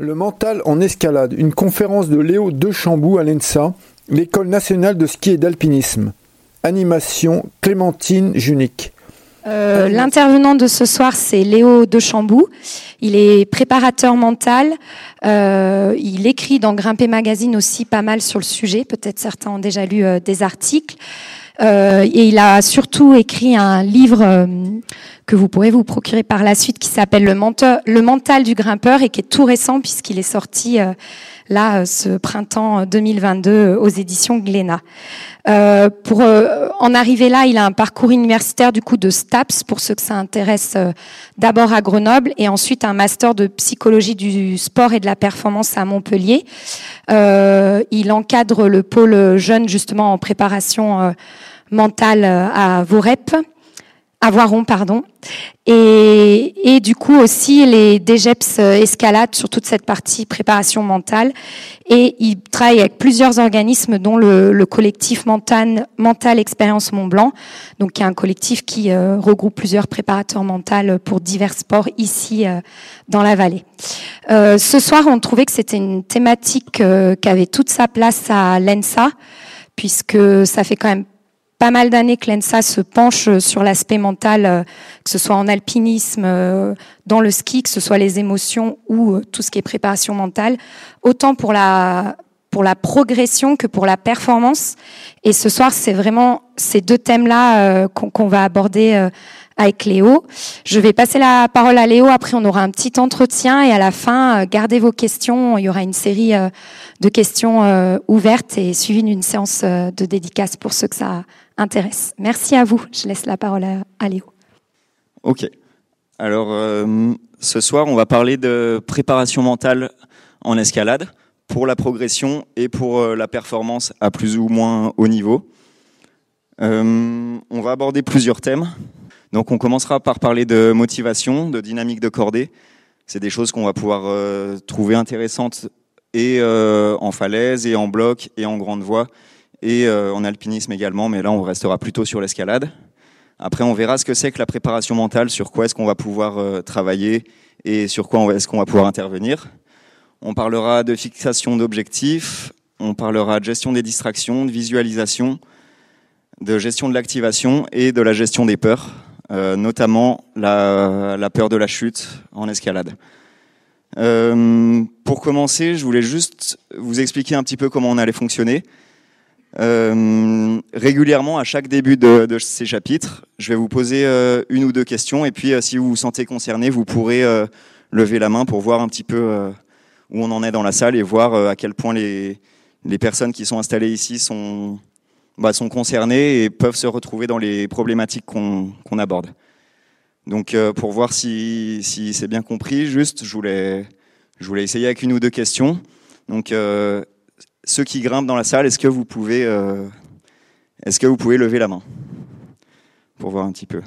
Le mental en escalade, une conférence de Léo Chambou à l'ENSA, l'école nationale de ski et d'alpinisme. Animation Clémentine Junique. Euh, l'intervenant de ce soir, c'est Léo Chambou. Il est préparateur mental. Euh, il écrit dans Grimper Magazine aussi pas mal sur le sujet. Peut-être certains ont déjà lu euh, des articles. et il a surtout écrit un livre que vous pourrez vous procurer par la suite qui s'appelle le, le, mental du grimpeur et qui est tout récent puisqu'il est sorti euh, là ce printemps 2022 aux éditions Glénat. Euh, pour euh, en arriver là, il a un parcours universitaire du coup de STAPS pour ceux que ça intéresse d'abord à Grenoble et ensuite un master de psychologie du sport et de la performance à Montpellier. il encadre le pôle jeune justement en préparation mentale à Vorep à Voiron, pardon. Et, et, du coup aussi les DGEPS euh, escalade sur toute cette partie préparation mentale. Et il travaille avec plusieurs organismes, dont le, le collectif Mental, Mental Expérience Mont Blanc, donc qui est un collectif qui euh, regroupe plusieurs préparateurs mentaux pour divers sports ici euh, dans la vallée. ce soir, on trouvait que c'était une thématique qui avait toute sa place à l'ENSA, puisque ça fait quand même pas mal d'années que l'ENSA se penche sur l'aspect mental, euh, que ce soit en alpinisme, euh, dans le ski, que ce soit les émotions ou euh, tout ce qui est préparation mentale, autant pour la pour la progression que pour la performance. Et ce soir, c'est vraiment ces deux thèmes-là qu'on va aborder avec Léo. Je vais passer la parole à Léo. Après, on aura un petit entretien et à la fin, gardez vos questions. Il y aura une série de questions ouvertes et suivies d'une séance de dédicace pour ceux que ça intéresse. Merci à vous. Je laisse la parole à, Léo. Ok. Alors, euh, ce soir, on va parler de préparation mentale en escalade pour la progression et pour euh, la performance à plus ou moins haut niveau. Euh, on va aborder plusieurs thèmes. Donc, on commencera par parler de motivation, de dynamique de cordée. C'est des choses qu'on va pouvoir trouver intéressantes et en falaise, et en bloc, et en grande voie, et euh, en alpinisme également, mais là on restera plutôt sur l'escalade. Après, on verra ce que c'est que la préparation mentale, sur quoi est-ce qu'on va pouvoir euh, travailler et sur quoi est-ce qu'on va pouvoir intervenir. On parlera de fixation d'objectifs, on parlera de gestion des distractions, de visualisation, de gestion de l'activation et de la gestion des peurs, euh, notamment la, peur de la chute en escalade. Pour commencer, je voulais juste vous expliquer un petit peu comment on allait fonctionner. Euh, régulièrement, à chaque début de, ces chapitres, je vais vous poser euh, une ou deux questions, et puis euh, si vous vous sentez concerné, vous pourrez lever la main pour voir un petit peu où on en est dans la salle et voir à quel point les, personnes qui sont installées ici sont, bah, sont concernées et peuvent se retrouver dans les problématiques qu'on qu'on aborde. Donc, pour voir si, si c'est bien compris, juste, je voulais, je voulais essayer avec une ou deux questions. Donc, ceux qui grimpent dans la salle, est-ce que vous pouvez, euh, est-ce que vous pouvez lever la main pour voir un petit peu?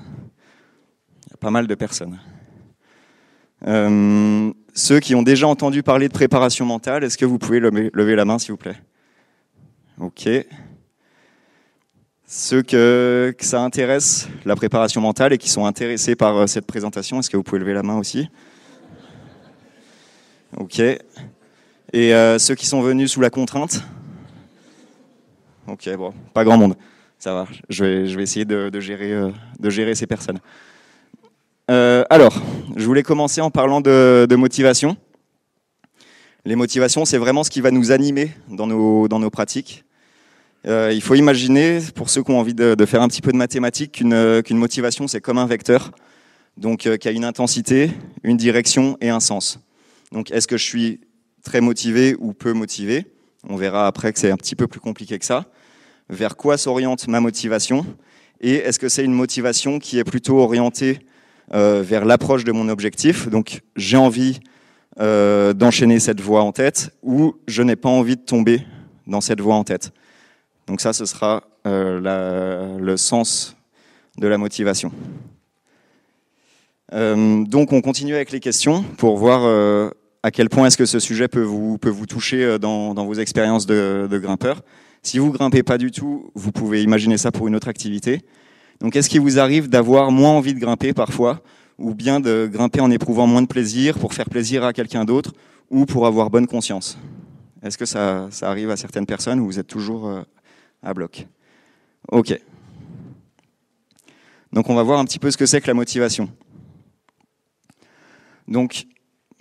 Il y a pas mal de personnes. Euh, ceux qui ont déjà entendu parler de préparation mentale, est-ce que vous pouvez lever, la main, s'il vous plaît? Ok. Ceux que, que, ça intéresse, la préparation mentale, et qui sont intéressés par euh, cette présentation, est-ce que vous pouvez lever la main aussi? Ok. Et euh, ceux qui sont venus sous la contrainte Ok, bon, pas grand monde. Ça va, je vais, je vais essayer de, gérer, euh, de gérer ces personnes. Euh, alors, je voulais commencer en parlant de, motivation. Les motivations, c'est vraiment ce qui va nous animer dans nos, dans nos pratiques. Il faut imaginer, pour ceux qui ont envie de, faire un petit peu de mathématiques, qu'une qu'une motivation, c'est comme un vecteur, donc qui a une intensité, une direction et un sens. Donc, est-ce que je suis très motivé ou peu motivé. On verra après que c'est un petit peu plus compliqué que ça. Vers quoi s'oriente ma motivation? Et est-ce que c'est une motivation qui est plutôt orientée euh, vers l'approche de mon objectif? Donc j'ai envie euh, d'enchaîner cette voie en tête ou je n'ai pas envie de tomber dans cette voie en tête? Donc ça, ce sera euh, le sens de la motivation. Donc on continue avec les questions pour voir à quel point est-ce que ce sujet peut vous, peut vous toucher euh, dans, dans vos expériences de, de grimpeur. Si vous grimpez pas du tout, vous pouvez imaginer ça pour une autre activité. Donc, est-ce qu'il vous arrive d'avoir moins envie de grimper parfois, ou bien de grimper en éprouvant moins de plaisir pour faire plaisir à quelqu'un d'autre, ou pour avoir bonne conscience? Est-ce que ça, ça, arrive à certaines personnes ou vous êtes toujours euh, à bloc? Ok. Donc on va voir un petit peu ce que c'est que la motivation. Donc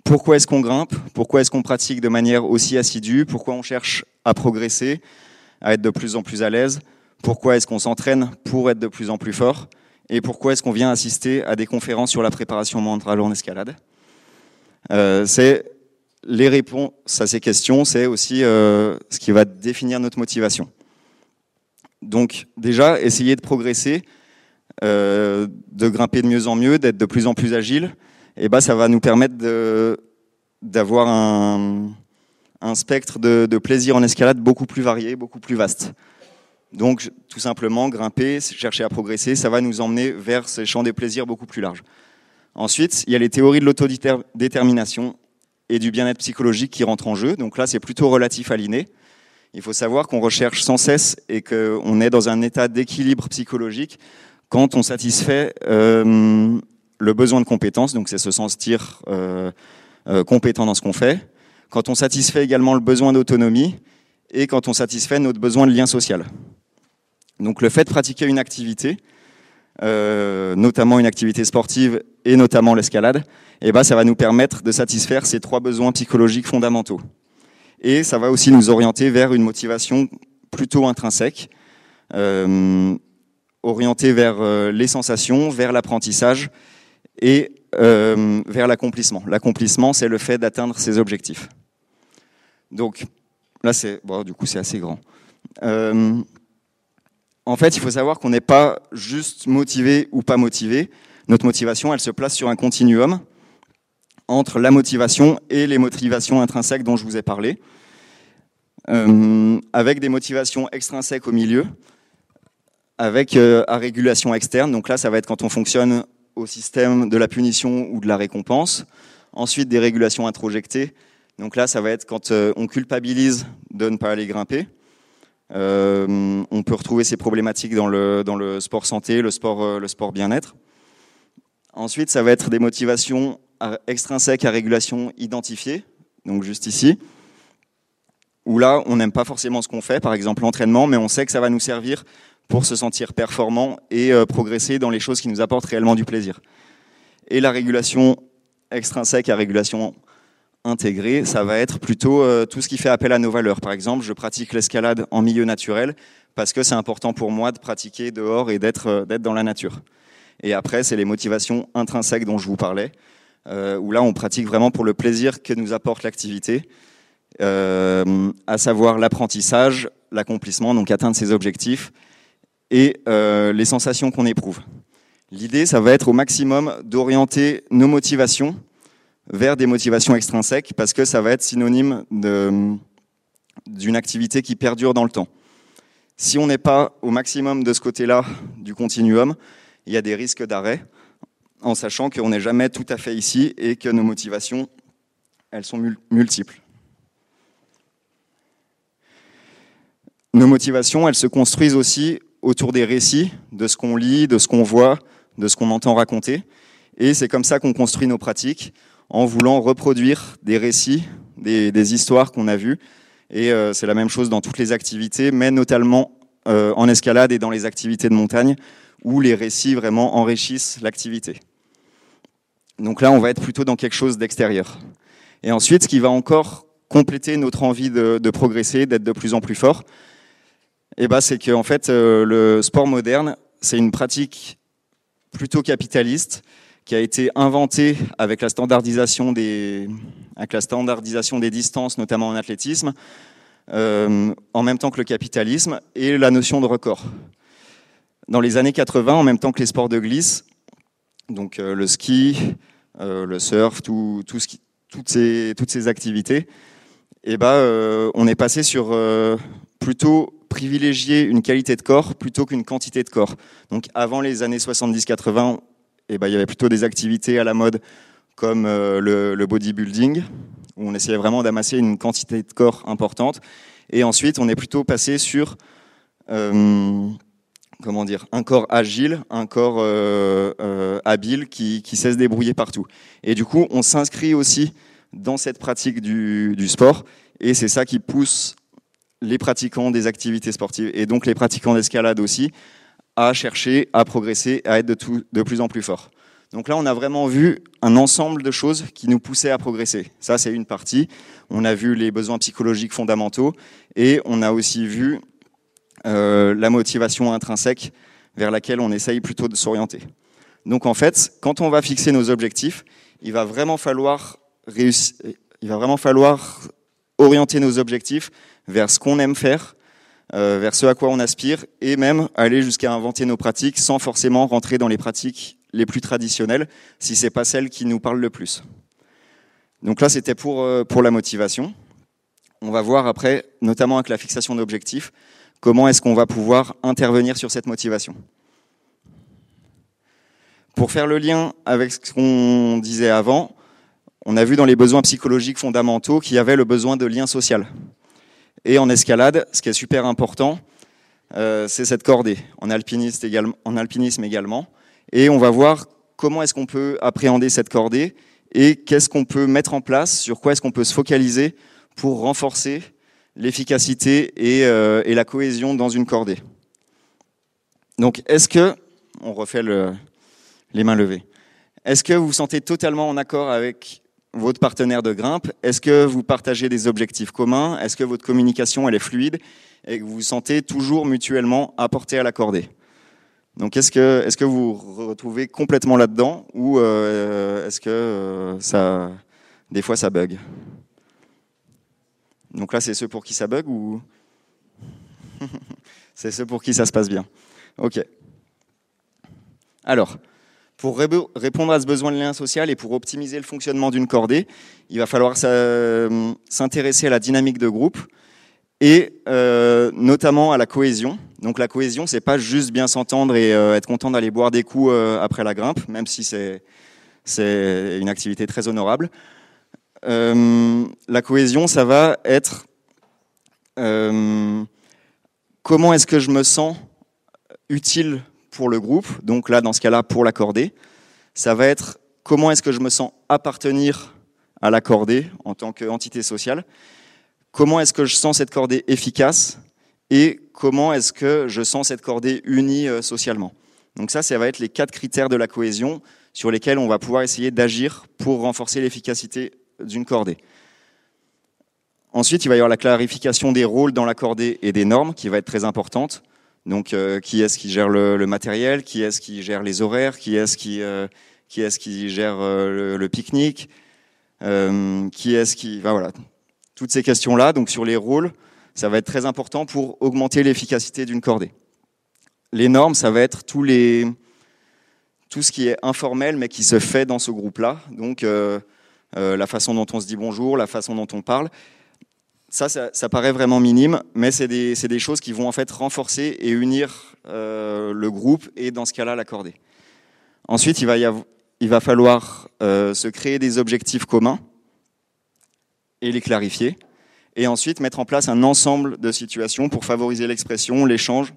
pourquoi est-ce qu'on grimpe? Pourquoi est-ce qu'on pratique de manière aussi assidue? Pourquoi on cherche à progresser, à être de plus en plus à l'aise? Pourquoi est-ce qu'on s'entraîne pour être de plus en plus fort? Et pourquoi est-ce qu'on vient assister à des conférences sur la préparation mentale en escalade? Euh, C'est les réponses à ces questions, c'est aussi euh, ce qui va définir notre motivation. Donc déjà, essayer de progresser, euh, de grimper de mieux en mieux, d'être de plus en plus agile, eh ben, ça va nous permettre d'avoir un, spectre de, de, plaisir en escalade beaucoup plus varié, beaucoup plus vaste. Donc tout simplement, grimper, chercher à progresser, ça va nous emmener vers ces champs des plaisirs beaucoup plus larges. Ensuite, il y a les théories de l'autodétermination et du bien-être psychologique qui rentrent en jeu. Donc là, c'est plutôt relatif à l'inné. Il faut savoir qu'on recherche sans cesse et qu'on est dans un état d'équilibre psychologique quand on satisfait euh, le besoin de compétence, donc c'est se sentir euh, euh, compétent dans ce qu'on fait, quand on satisfait également le besoin d'autonomie et quand on satisfait notre besoin de lien social. Donc le fait de pratiquer une activité, euh, notamment une activité sportive et notamment l'escalade, eh ben, ça va nous permettre de satisfaire ces trois besoins psychologiques fondamentaux. Et ça va aussi nous orienter vers une motivation plutôt intrinsèque, orientée vers les sensations, vers l'apprentissage et euh, vers l'accomplissement. L'accomplissement, c'est le fait d'atteindre ses objectifs. Donc là, c'est bon, du coup, c'est assez grand. Euh, en fait, il faut savoir qu'on n'est pas juste motivé ou pas motivé. Notre motivation, elle se place sur un continuum entre la motivation et les motivations intrinsèques dont je vous ai parlé, euh, avec des motivations extrinsèques au milieu, avec à régulation externe. Donc là, ça va être quand on fonctionne au système de la punition ou de la récompense. Ensuite, des régulations introjectées. Donc là, ça va être quand euh, on culpabilise de ne pas aller grimper. Euh, on peut retrouver ces problématiques dans le, dans le sport santé, le sport, euh, le sport bien-être. Ensuite, ça va être des motivations extrinsèques à régulation identifiée, donc juste ici, où là, on n'aime pas forcément ce qu'on fait, par exemple l'entraînement, mais on sait que ça va nous servir pour se sentir performant et euh, progresser dans les choses qui nous apportent réellement du plaisir. Et la régulation extrinsèque à régulation intégrée, ça va être plutôt euh, tout ce qui fait appel à nos valeurs. Par exemple, je pratique l'escalade en milieu naturel parce que c'est important pour moi de pratiquer dehors et d'être euh, d'être dans la nature. Et après, c'est les motivations intrinsèques dont je vous parlais, où là, on pratique vraiment pour le plaisir que nous apporte l'activité, à savoir l'apprentissage, l'accomplissement, donc atteindre ses objectifs, et euh, les sensations qu'on éprouve. L'idée, ça va être au maximum d'orienter nos motivations vers des motivations extrinsèques parce que ça va être synonyme d'une activité qui perdure dans le temps. Si on n'est pas au maximum de ce côté-là du continuum, il y a des risques d'arrêt en sachant qu'on n'est jamais tout à fait ici et que nos motivations, elles sont multiples. Nos motivations, elles se construisent aussi autour des récits, de ce qu'on lit, de ce qu'on voit, de ce qu'on entend raconter. Et c'est comme ça qu'on construit nos pratiques, en voulant reproduire des récits, des, histoires qu'on a vues. Et euh, c'est la même chose dans toutes les activités, mais notamment euh, en escalade et dans les activités de montagne, où les récits vraiment enrichissent l'activité. Donc là, on va être plutôt dans quelque chose d'extérieur. Et ensuite, ce qui va encore compléter notre envie de, de progresser, d'être de plus en plus fort, eh ben, c'est que en fait, euh, le sport moderne, c'est une pratique plutôt capitaliste qui a été inventée avec la standardisation des, avec la standardisation des distances, notamment en athlétisme, euh, en même temps que le capitalisme et la notion de record. Dans les années 80, en même temps que les sports de glisse, donc euh, le ski, le surf, tout, toutes ces activités, eh ben, on est passé sur plutôt privilégier une qualité de corps plutôt qu'une quantité de corps. Donc avant les années 70-80, eh ben, il y avait plutôt des activités à la mode comme euh, le, bodybuilding, où on essayait vraiment d'amasser une quantité de corps importante. Et ensuite, on est plutôt passé sur euh, comment dire, un corps agile, un corps euh, habile qui, qui, sait se débrouiller partout. Et du coup, on s'inscrit aussi dans cette pratique du, du sport. Et c'est ça qui pousse les pratiquants des activités sportives et donc les pratiquants d'escalade aussi à chercher, à progresser, à être de, plus en plus forts. Donc là, on a vraiment vu un ensemble de choses qui nous poussaient à progresser. Ça, c'est une partie. On a vu les besoins psychologiques fondamentaux et on a aussi vu euh, la motivation intrinsèque vers laquelle on essaye plutôt de s'orienter. Donc en fait, quand on va fixer nos objectifs, il va vraiment falloir orienter nos objectifs vers ce qu'on aime faire, euh, vers ce à quoi on aspire, et même aller jusqu'à inventer nos pratiques sans forcément rentrer dans les pratiques les plus traditionnelles, si c'est pas celles qui nous parlent le plus. Donc là, c'était pour, euh, pour la motivation. On va voir après, notamment avec la fixation d'objectifs, comment est-ce qu'on va pouvoir intervenir sur cette motivation. Pour faire le lien avec ce qu'on disait avant, on a vu dans les besoins psychologiques fondamentaux qu'il y avait le besoin de lien social. Et en escalade, ce qui est super important, euh, c'est cette cordée, en alpinisme, également. Et on va voir comment est-ce qu'on peut appréhender cette cordée et qu'est-ce qu'on peut mettre en place, sur quoi est-ce qu'on peut se focaliser pour renforcer l'efficacité et, euh, la cohésion dans une cordée. Donc, est-ce que, on refait le, les mains levées, est-ce que vous vous sentez totalement en accord avec votre partenaire de grimpe Est-ce que vous partagez des objectifs communs? Est-ce que votre communication elle est fluide et que vous vous sentez toujours mutuellement apporté à la cordée Donc est-ce que est-ce que vous vous retrouvez complètement là-dedans ou euh, est-ce que euh, ça des fois ça bug? Donc là c'est ceux pour qui ça bug ou? C'est ceux pour qui ça se passe bien. Ok. Alors, pour répondre à ce besoin de lien social et pour optimiser le fonctionnement d'une cordée, il va falloir s'intéresser à la dynamique de groupe et euh, notamment à la cohésion. Donc la cohésion, c'est pas juste bien s'entendre et euh, être content d'aller boire des coups euh, après la grimpe, même si c'est c'est une activité très honorable. La cohésion, ça va être comment est-ce que je me sens utile pour le groupe, donc là dans ce cas-là pour l'accorder, ça va être comment est-ce que je me sens appartenir à la cordée en tant qu'entité sociale, comment est-ce que je sens cette cordée efficace? Et comment est-ce que je sens cette cordée unie euh, socialement? Donc ça, ça va être les quatre critères de la cohésion sur lesquels on va pouvoir essayer d'agir pour renforcer l'efficacité d'une cordée. Ensuite, il va y avoir la clarification des rôles dans la cordée et des normes qui va être très importante. Donc, euh, qui est-ce qui gère le, matériel? Qui est-ce qui gère les horaires? Qui est-ce qui, euh, gère euh, le, pique-nique? Euh, Qui est-ce qui... Enfin, voilà, toutes ces questions-là. Donc, sur les rôles, ça va être très important pour augmenter l'efficacité d'une cordée. Les normes, ça va être tout ce qui est informel, mais qui se fait dans ce groupe-là. Donc, euh, la façon dont on se dit bonjour, la façon dont on parle. Ça, ça, paraît vraiment minime, mais c'est des, des, choses qui vont en fait renforcer et unir euh, le groupe et dans ce cas-là l'accorder. Ensuite, il va, y avoir, il va falloir euh, se créer des objectifs communs et les clarifier, et ensuite mettre en place un ensemble de situations pour favoriser l'expression, l'échange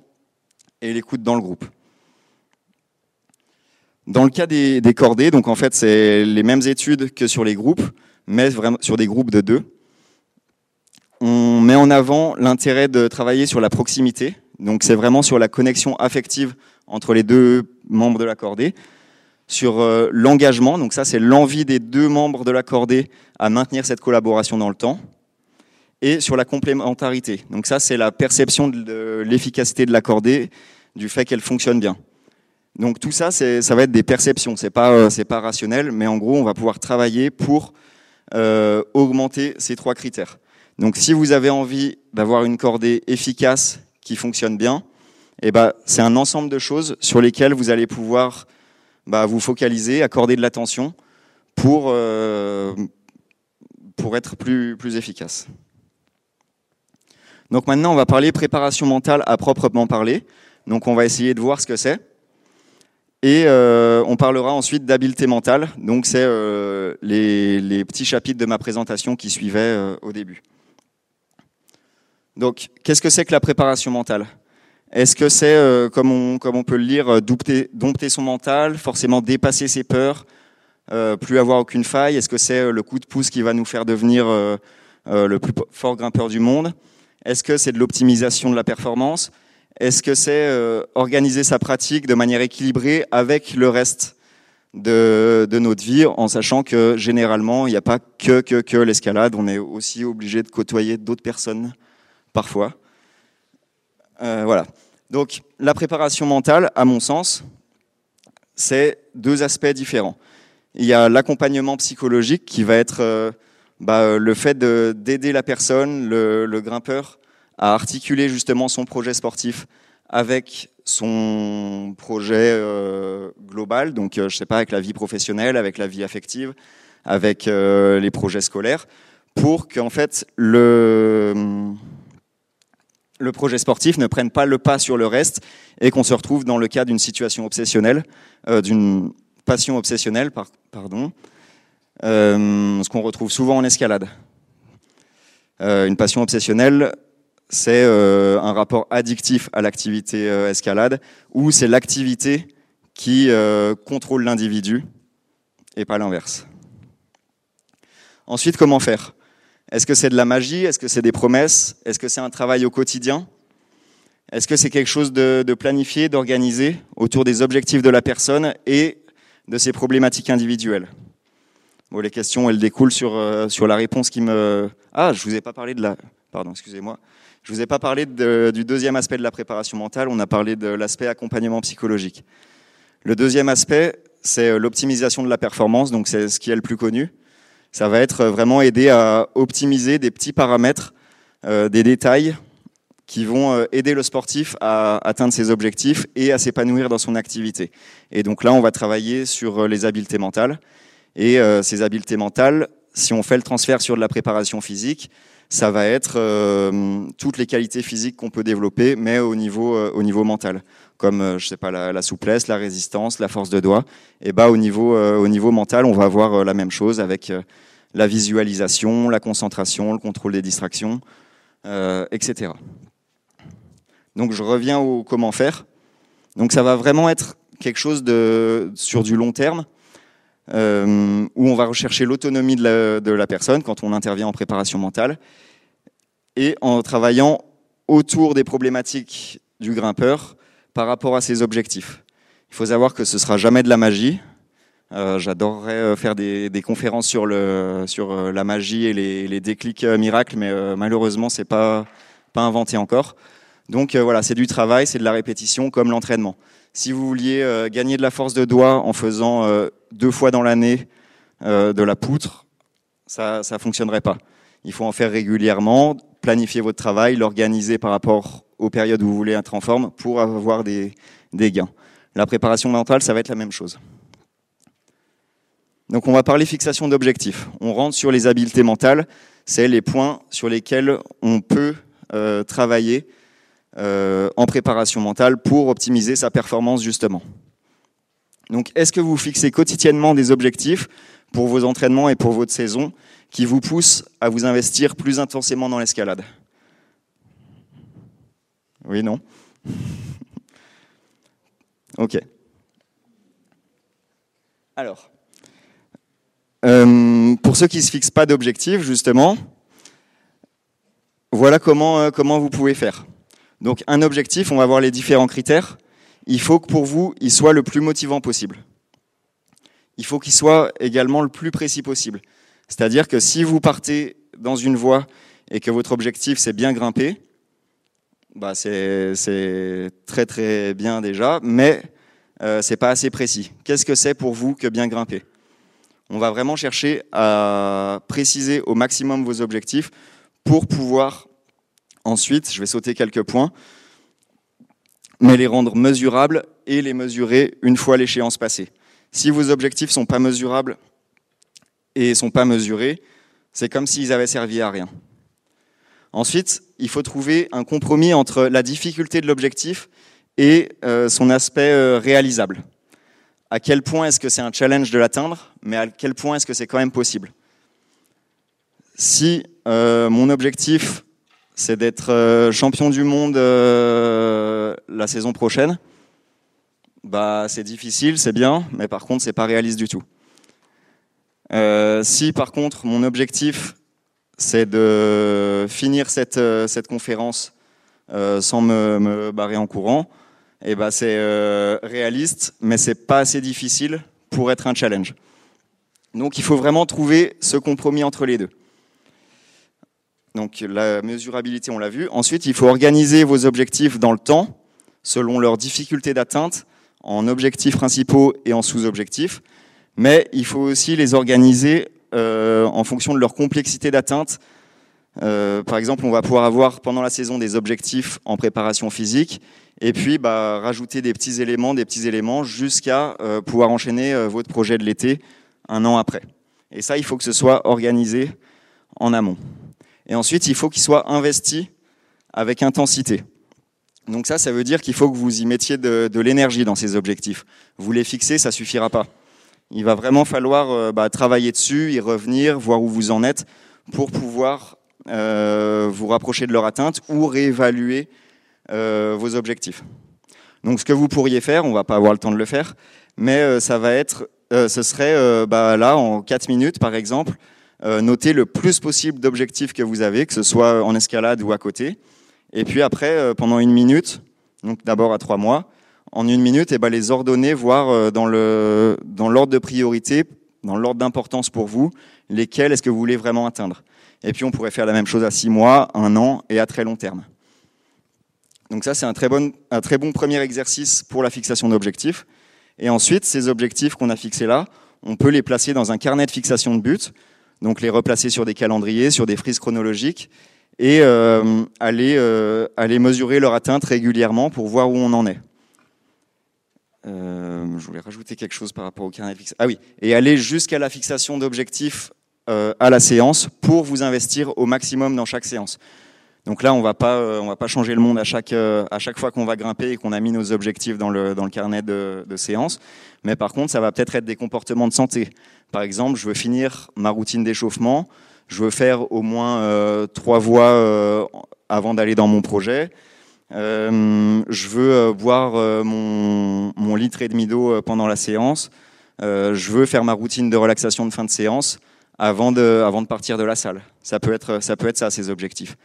et l'écoute dans le groupe. Dans le cas des, des cordées, donc en fait c'est les mêmes études que sur les groupes, mais vraiment sur des groupes de deux on met en avant l'intérêt de travailler sur la proximité. Donc c'est vraiment sur la connexion affective entre les deux membres de la cordée, sur euh, l'engagement. Donc ça c'est l'envie des deux membres de la cordée à maintenir cette collaboration dans le temps, et sur la complémentarité. Donc ça c'est la perception de l'efficacité de la cordée, du fait qu'elle fonctionne bien. Donc tout ça, ça va être des perceptions. C'est pas euh, pas rationnel, mais en gros on va pouvoir travailler pour euh, augmenter ces trois critères. Donc si vous avez envie d'avoir une cordée efficace qui fonctionne bien, eh ben, c'est un ensemble de choses sur lesquelles vous allez pouvoir bah, vous focaliser, accorder de l'attention pour, euh, pour être plus, plus efficace. Donc maintenant, on va parler préparation mentale à proprement parler. Donc on va essayer de voir ce que c'est. Et euh, on parlera ensuite d'habileté mentale. Donc c'est euh, les, petits chapitres de ma présentation qui suivaient au début. Donc, qu'est-ce que c'est que la préparation mentale? Est-ce que c'est, euh, comme, on, peut le lire, dompter, dompter, son mental, forcément dépasser ses peurs, plus avoir aucune faille? Est-ce que c'est le coup de pouce qui va nous faire devenir le plus fort grimpeur du monde? Est-ce que c'est de l'optimisation de la performance? Est-ce que c'est organiser sa pratique de manière équilibrée avec le reste de, de, notre vie, en sachant que généralement, il n'y a pas que, que, que l'escalade, on est aussi obligé de côtoyer d'autres personnes? Parfois. Euh, voilà. Donc, la préparation mentale, à mon sens, c'est deux aspects différents. Il y a l'accompagnement psychologique qui va être euh, bah, le fait d'aider la personne, le, grimpeur, à articuler justement son projet sportif avec son projet euh, global, donc euh, je sais pas, avec la vie professionnelle, avec la vie affective, avec euh, les projets scolaires, pour qu'en fait le le projet sportif ne prenne pas le pas sur le reste et qu'on se retrouve dans le cas d'une situation obsessionnelle, d'une passion obsessionnelle, pardon, ce qu'on retrouve souvent en escalade. une passion obsessionnelle, c'est euh, un rapport addictif à l'activité euh, escalade, où c'est l'activité qui euh, contrôle l'individu et pas l'inverse. Ensuite, comment faire? Est-ce que c'est de la magie? Est-ce que c'est des promesses? Est-ce que c'est un travail au quotidien? Est-ce que c'est quelque chose de, planifié, d'organisé autour des objectifs de la personne et de ses problématiques individuelles? Bon, les questions, elles découlent sur, sur la réponse qui me... Ah, je vous ai pas parlé de la... Pardon, excusez-moi. Je vous ai pas parlé du deuxième aspect de la préparation mentale, on a parlé de l'aspect accompagnement psychologique. Le deuxième aspect, c'est euh, l'optimisation de la performance, donc c'est ce qui est le plus connu. Ça va être vraiment aider à optimiser des petits paramètres, euh, des détails qui vont euh, aider le sportif à atteindre ses objectifs et à s'épanouir dans son activité. Et donc là, on va travailler sur les habiletés mentales. Et ces habiletés mentales, si on fait le transfert sur de la préparation physique, ça va être euh, toutes les qualités physiques qu'on peut développer, mais au niveau, euh, au niveau mental, comme euh, je sais pas la, souplesse, la résistance, la force de doigt. Et bah au niveau, au niveau mental, on va avoir la même chose avec la visualisation, la concentration, le contrôle des distractions, etc. Donc je reviens au comment faire. Donc ça va vraiment être quelque chose de sur du long terme euh, où on va rechercher l'autonomie de la, personne quand on intervient en préparation mentale, et en travaillant autour des problématiques du grimpeur par rapport à ses objectifs. Il faut savoir que ce sera jamais de la magie. Euh, J'adorerais euh, faire des, conférences sur, euh, la magie et les, déclics miracles, mais malheureusement, c'est pas pas inventé encore. Donc voilà, c'est du travail, c'est de la répétition, comme l'entraînement. Si vous vouliez gagner de la force de doigt en faisant deux fois dans l'année de la poutre, ça ne fonctionnerait pas. Il faut en faire régulièrement, planifier votre travail, l'organiser par rapport aux périodes où vous voulez être en forme pour avoir des gains. La préparation mentale, ça va être la même chose. Donc on va parler fixation d'objectifs. On rentre sur les habiletés mentales, c'est les points sur lesquels on peut euh, travailler euh, en préparation mentale pour optimiser sa performance justement. Donc est-ce que vous fixez quotidiennement des objectifs pour vos entraînements et pour votre saison qui vous poussent à vous investir plus intensément dans l'escalade? Oui, non? Ok. Alors, euh, pour ceux qui ne se fixent pas d'objectifs, justement, voilà comment, euh, comment vous pouvez faire. Donc un objectif, on va voir les différents critères. Il faut que pour vous, il soit le plus motivant possible. Il faut qu'il soit également le plus précis possible. C'est-à-dire que si vous partez dans une voie et que votre objectif c'est bien grimper, bah c'est très très bien déjà, mais euh, c'est pas assez précis. Qu'est-ce que c'est pour vous que bien grimper? On va vraiment chercher à préciser au maximum vos objectifs pour pouvoir Ensuite, je vais sauter quelques points, mais les rendre mesurables et les mesurer une fois l'échéance passée. Si vos objectifs sont pas mesurables et sont pas mesurés, c'est comme s'ils avaient servi à rien. Ensuite, il faut trouver un compromis entre la difficulté de l'objectif et euh, son aspect euh, réalisable. À quel point est-ce que c'est un challenge de l'atteindre, mais à quel point est-ce que c'est quand même possible Si euh, mon objectif c'est d'être euh, champion du monde euh, la saison prochaine. Bah, c'est difficile, c'est bien, mais par contre, c'est pas réaliste du tout. Si par contre mon objectif c'est de finir cette, conférence sans me, barrer en courant, eh ben c'est euh, réaliste, mais c'est pas assez difficile pour être un challenge. Donc il faut vraiment trouver ce compromis entre les deux. Donc la mesurabilité, on l'a vu. Ensuite, il faut organiser vos objectifs dans le temps, selon leur difficulté d'atteinte, en objectifs principaux et en sous-objectifs. Mais il faut aussi les organiser euh, en fonction de leur complexité d'atteinte. Euh, par exemple, on va pouvoir avoir pendant la saison des objectifs en préparation physique, et puis bah, rajouter des petits éléments, des petits éléments, jusqu'à euh, pouvoir enchaîner euh, votre projet de l'été un an après. Et ça, il faut que ce soit organisé en amont. Et ensuite, il faut qu'il soit investi avec intensité. Donc ça, ça veut dire qu'il faut que vous y mettiez de, l'énergie dans ces objectifs. Vous les fixez, ça suffira pas. Il va vraiment falloir bah, travailler dessus, y revenir, voir où vous en êtes, pour pouvoir vous rapprocher de leur atteinte ou réévaluer euh, vos objectifs. Donc ce que vous pourriez faire, on va pas avoir le temps de le faire, mais euh, ça va être, euh, ce serait bah, là en 4 minutes par exemple, euh, notez le plus possible d'objectifs que vous avez, que ce soit en escalade ou à côté. Et puis après, euh, pendant une minute, donc d'abord à trois mois, en une minute, et eh ben, les ordonner, voir euh, dans l'ordre de priorité, dans l'ordre d'importance pour vous, lesquels est-ce que vous voulez vraiment atteindre. Et puis on pourrait faire la même chose à six mois, un an et à très long terme. Donc ça, c'est un très bon premier exercice pour la fixation d'objectifs. Et ensuite, ces objectifs qu'on a fixés là, on peut les placer dans un carnet de fixation de but donc les replacer sur des calendriers, sur des frises chronologiques, et euh, aller, euh, aller mesurer leur atteinte régulièrement pour voir où on en est. Euh, je voulais rajouter quelque chose par rapport au carnet de fixation. Ah oui, et aller jusqu'à la fixation d'objectifs à la séance pour vous investir au maximum dans chaque séance. Donc là, on va pas, euh, on va pas changer le monde à chaque, euh, à chaque fois qu'on va grimper et qu'on a mis nos objectifs dans le, carnet de, séance. Mais par contre, ça va peut-être être des comportements de santé. Par exemple, je veux finir ma routine d'échauffement. Je veux faire au moins euh, trois voies euh, avant d'aller dans mon projet. Euh, je veux euh, boire euh, mon, litre et demi d'eau pendant la séance. Euh, je veux faire ma routine de relaxation de fin de séance avant de, partir de la salle. Ça peut être ça, ces objectifs.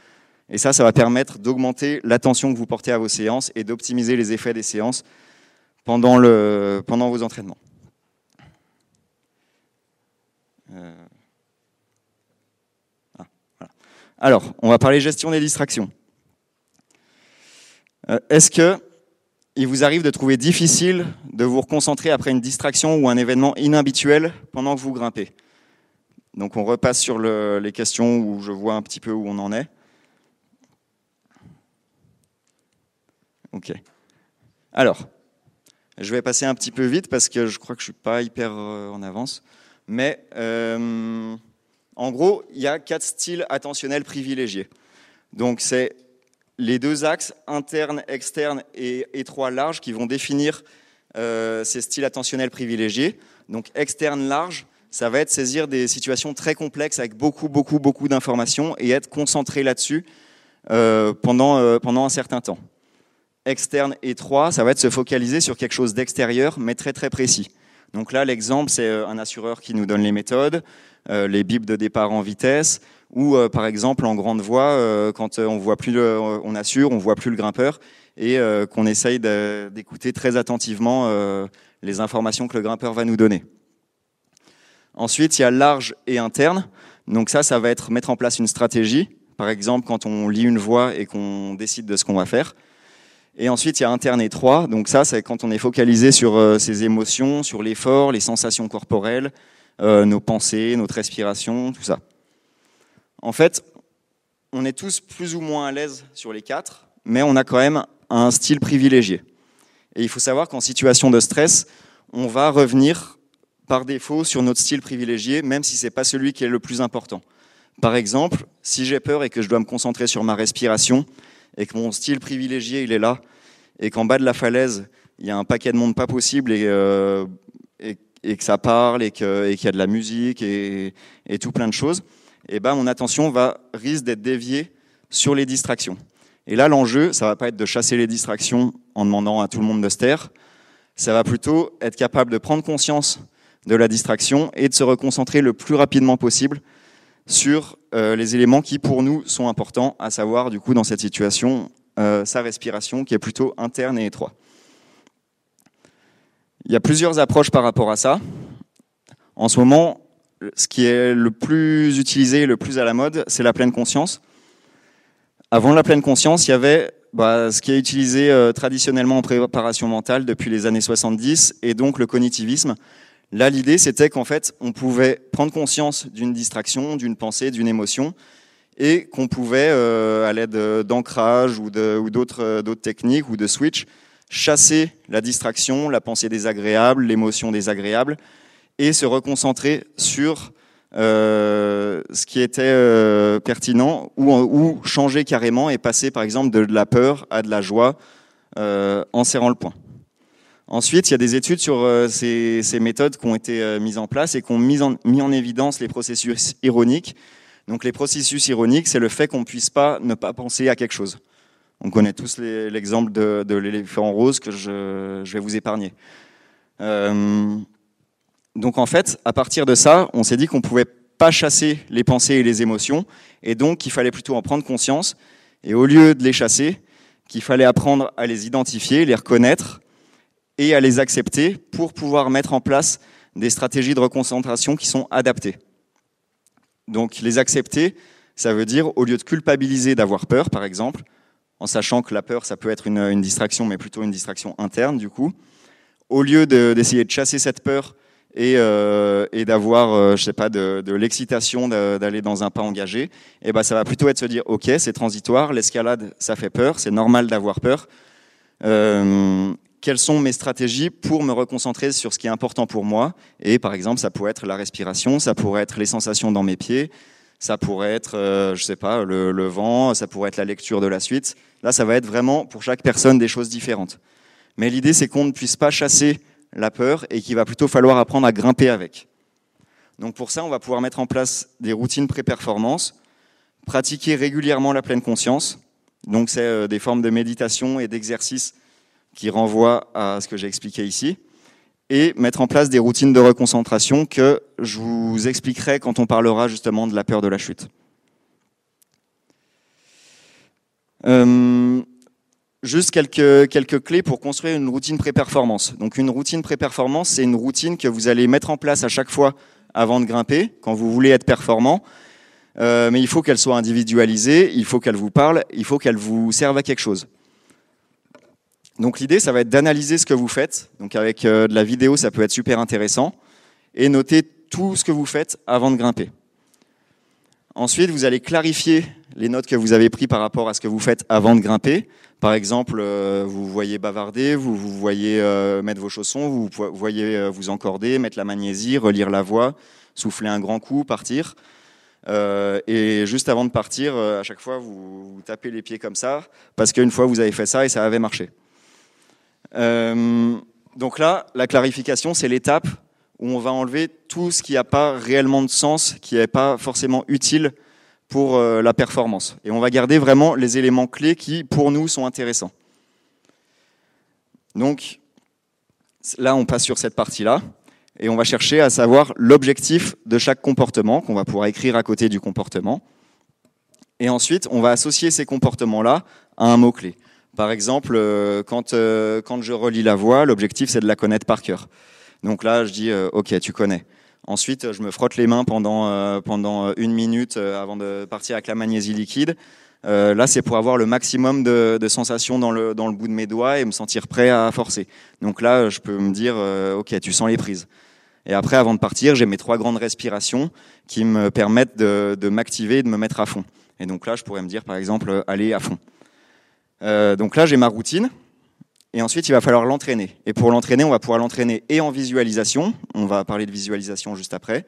Et ça, ça va permettre d'augmenter l'attention que vous portez à vos séances et d'optimiser les effets des séances pendant, vos entraînements. Euh... Ah. Alors, on va parler gestion des distractions. Euh, Est-ce que il vous arrive de trouver difficile de vous reconcentrer après une distraction ou un événement inhabituel pendant que vous grimpez? Donc on repasse sur le, les questions où je vois un petit peu où on en est. Ok. Alors, je vais passer un petit peu vite parce que je crois que je suis pas hyper euh, en avance. Mais euh, en gros, il y a quatre styles attentionnels privilégiés. Donc c'est les deux axes interne, externe et étroit, large qui vont définir euh, ces styles attentionnels privilégiés. Donc externe, large, ça va être saisir des situations très complexes avec beaucoup, beaucoup, beaucoup d'informations et être concentré là-dessus euh, pendant, euh, pendant un certain temps externe étroit, ça va être se focaliser sur quelque chose d'extérieur, mais très très précis. Donc là, l'exemple, c'est un assureur qui nous donne les méthodes, euh, les bips de départ en vitesse, ou euh, par exemple en grande voie, euh, quand on voit plus, on assure, on voit plus le grimpeur, et qu'on essaye d'écouter très attentivement les informations que le grimpeur va nous donner. Ensuite, il y a large et interne. Donc ça, ça va être mettre en place une stratégie. Par exemple, quand on lit une voie et qu'on décide de ce qu'on va faire. Et ensuite, il y a interne étroit. Donc ça, c'est quand on est focalisé sur euh, ses émotions, sur l'effort, les sensations corporelles, euh, nos pensées, notre respiration, tout ça. En fait, on est tous plus ou moins à l'aise sur les quatre, mais on a quand même un style privilégié. Et il faut savoir qu'en situation de stress, on va revenir par défaut sur notre style privilégié, même si c'est pas celui qui est le plus important. Par exemple, si j'ai peur et que je dois me concentrer sur ma respiration, et que mon style privilégié il est là, et qu'en bas de la falaise il y a un paquet de monde pas possible et, euh, et, que ça parle et qu'il y a de la musique et, et tout plein de choses, et ben mon attention va risque d'être déviée sur les distractions. Et là l'enjeu, ça va pas être de chasser les distractions en demandant à tout le monde de se taire, ça va plutôt être capable de prendre conscience de la distraction et de se reconcentrer le plus rapidement possible sur euh, les éléments qui pour nous sont importants, à savoir du coup dans cette situation euh, sa respiration qui est plutôt interne et étroite. Il y a plusieurs approches par rapport à ça. En ce moment, ce qui est le plus utilisé, le plus à la mode, c'est la pleine conscience. Avant la pleine conscience, il y avait bah, ce qui est utilisé euh, traditionnellement en préparation mentale depuis les années 70, et donc le cognitivisme. Là, l'idée, c'était qu'en fait, on pouvait prendre conscience d'une distraction, d'une pensée, d'une émotion, et qu'on pouvait, euh, à l'aide d'ancrage ou d'autres euh, d'autres techniques ou de switch, chasser la distraction, la pensée désagréable, l'émotion désagréable, et se reconcentrer sur euh, ce qui était euh, pertinent ou, changer carrément et passer par exemple de, la peur à de la joie euh, en serrant le poing. Ensuite, il y a des études sur ces, ces, méthodes qui ont été mises en place et qui ont mis en, évidence les processus ironiques. Donc les processus ironiques, c'est le fait qu'on ne puisse pas ne pas penser à quelque chose. On connaît tous l'exemple de, l'éléphant rose que je, vais vous épargner. Euh, donc en fait, à partir de ça, on s'est dit qu'on pouvait pas chasser les pensées et les émotions, et donc qu'il fallait plutôt en prendre conscience, et au lieu de les chasser, qu'il fallait apprendre à les identifier, les reconnaître, et à les accepter pour pouvoir mettre en place des stratégies de reconcentration qui sont adaptées. Donc les accepter, ça veut dire, au lieu de culpabiliser d'avoir peur, par exemple, en sachant que la peur, ça peut être une, distraction, mais plutôt une distraction interne, du coup, au lieu d'essayer de chasser cette peur et, euh, d'avoir, euh, je sais pas, de, l'excitation d'aller dans un pas engagé, eh ben ça va plutôt être se dire, ok, c'est transitoire, l'escalade, ça fait peur, c'est normal d'avoir peur. Euh, quelles sont mes stratégies pour me reconcentrer sur ce qui est important pour moi Et par exemple, ça pourrait être la respiration, ça pourrait être les sensations dans mes pieds, ça pourrait être, euh, je sais pas, le, vent, ça pourrait être la lecture de la suite. Là, ça va être vraiment pour chaque personne des choses différentes. Mais l'idée, c'est qu'on ne puisse pas chasser la peur et qu'il va plutôt falloir apprendre à grimper avec. Donc pour ça, on va pouvoir mettre en place des routines pré-performance, pratiquer régulièrement la pleine conscience. Donc c'est euh, des formes de méditation et d'exercice qui renvoient à ce que j'ai expliqué ici. Et mettre en place des routines de reconcentration que je vous expliquerai quand on parlera justement de la peur de la chute. Euh, Juste quelques, quelques clés pour construire une routine pré-performance. Donc une routine pré-performance, c'est une routine que vous allez mettre en place à chaque fois avant de grimper, quand vous voulez être performant. Euh, mais il faut qu'elle soit individualisée, il faut qu'elle vous parle, il faut qu'elle vous serve à quelque chose. Donc l'idée, ça va être d'analyser ce que vous faites. Donc avec euh, de la vidéo, ça peut être super intéressant. Et noter tout ce que vous faites avant de grimper. Ensuite, vous allez clarifier les notes que vous avez prises par rapport à ce que vous faites avant de grimper. Par exemple, euh, vous voyez bavarder, vous, vous voyez euh, mettre vos chaussons, vous voyez vous encorder, mettre la magnésie, relire la voix, souffler un grand coup, partir. et juste avant de partir, à chaque fois, vous, tapez les pieds comme ça, parce qu'une fois, vous avez fait ça et ça avait marché. Donc là, la clarification, c'est l'étape où on va enlever tout ce qui n'a pas réellement de sens, qui n'est pas forcément utile pour euh, la performance. Et on va garder vraiment les éléments clés qui, pour nous, sont intéressants. Donc, là, on passe sur cette partie-là, et on va chercher à savoir l'objectif de chaque comportement, qu'on va pouvoir écrire à côté du comportement. Et ensuite, on va associer ces comportements-là à un mot-clé. Par exemple, euh, quand, euh, quand je relis la voix, l'objectif, c'est de la connaître par cœur. Donc là, je dis, OK, tu connais. Ensuite, je me frotte les mains pendant, euh, pendant une minute euh, avant de partir avec la magnésie liquide. Euh, là, c'est pour avoir le maximum de, de, sensations dans le, dans le bout de mes doigts et me sentir prêt à forcer. Donc là, je peux me dire, ok, tu sens les prises. Et après, avant de partir, j'ai mes trois grandes respirations qui me permettent de, de m'activer et de me mettre à fond. Et donc là, je pourrais me dire, par exemple, aller à fond. Donc là, j'ai ma routine. Et ensuite, il va falloir l'entraîner. Et pour l'entraîner, on va pouvoir l'entraîner et en visualisation, on va parler de visualisation juste après,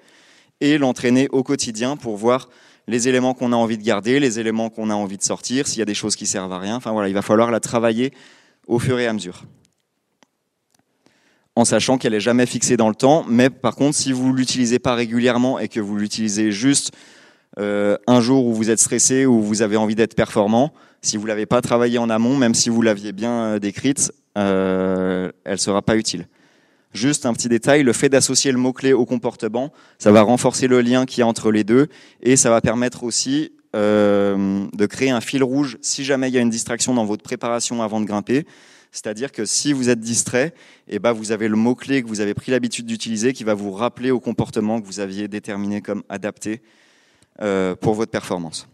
et l'entraîner au quotidien pour voir les éléments qu'on a envie de garder, les éléments qu'on a envie de sortir, s'il y a des choses qui servent à rien. Enfin voilà, il va falloir la travailler au fur et à mesure. En sachant qu'elle n'est jamais fixée dans le temps, mais par contre, si vous l'utilisez pas régulièrement et que vous l'utilisez juste euh, un jour où vous êtes stressé, ou vous avez envie d'être performant, si vous l'avez pas travaillé en amont, même si vous l'aviez bien euh, décrite, euh, elle sera pas utile. Juste un petit détail, le fait d'associer le mot-clé au comportement, ça va renforcer le lien qui y a entre les deux et ça va permettre aussi euh, de créer un fil rouge si jamais il y a une distraction dans votre préparation avant de grimper. C'est-à-dire que si vous êtes distrait, eh ben vous avez le mot-clé que vous avez pris l'habitude d'utiliser qui va vous rappeler au comportement que vous aviez déterminé comme adapté euh, pour votre performance.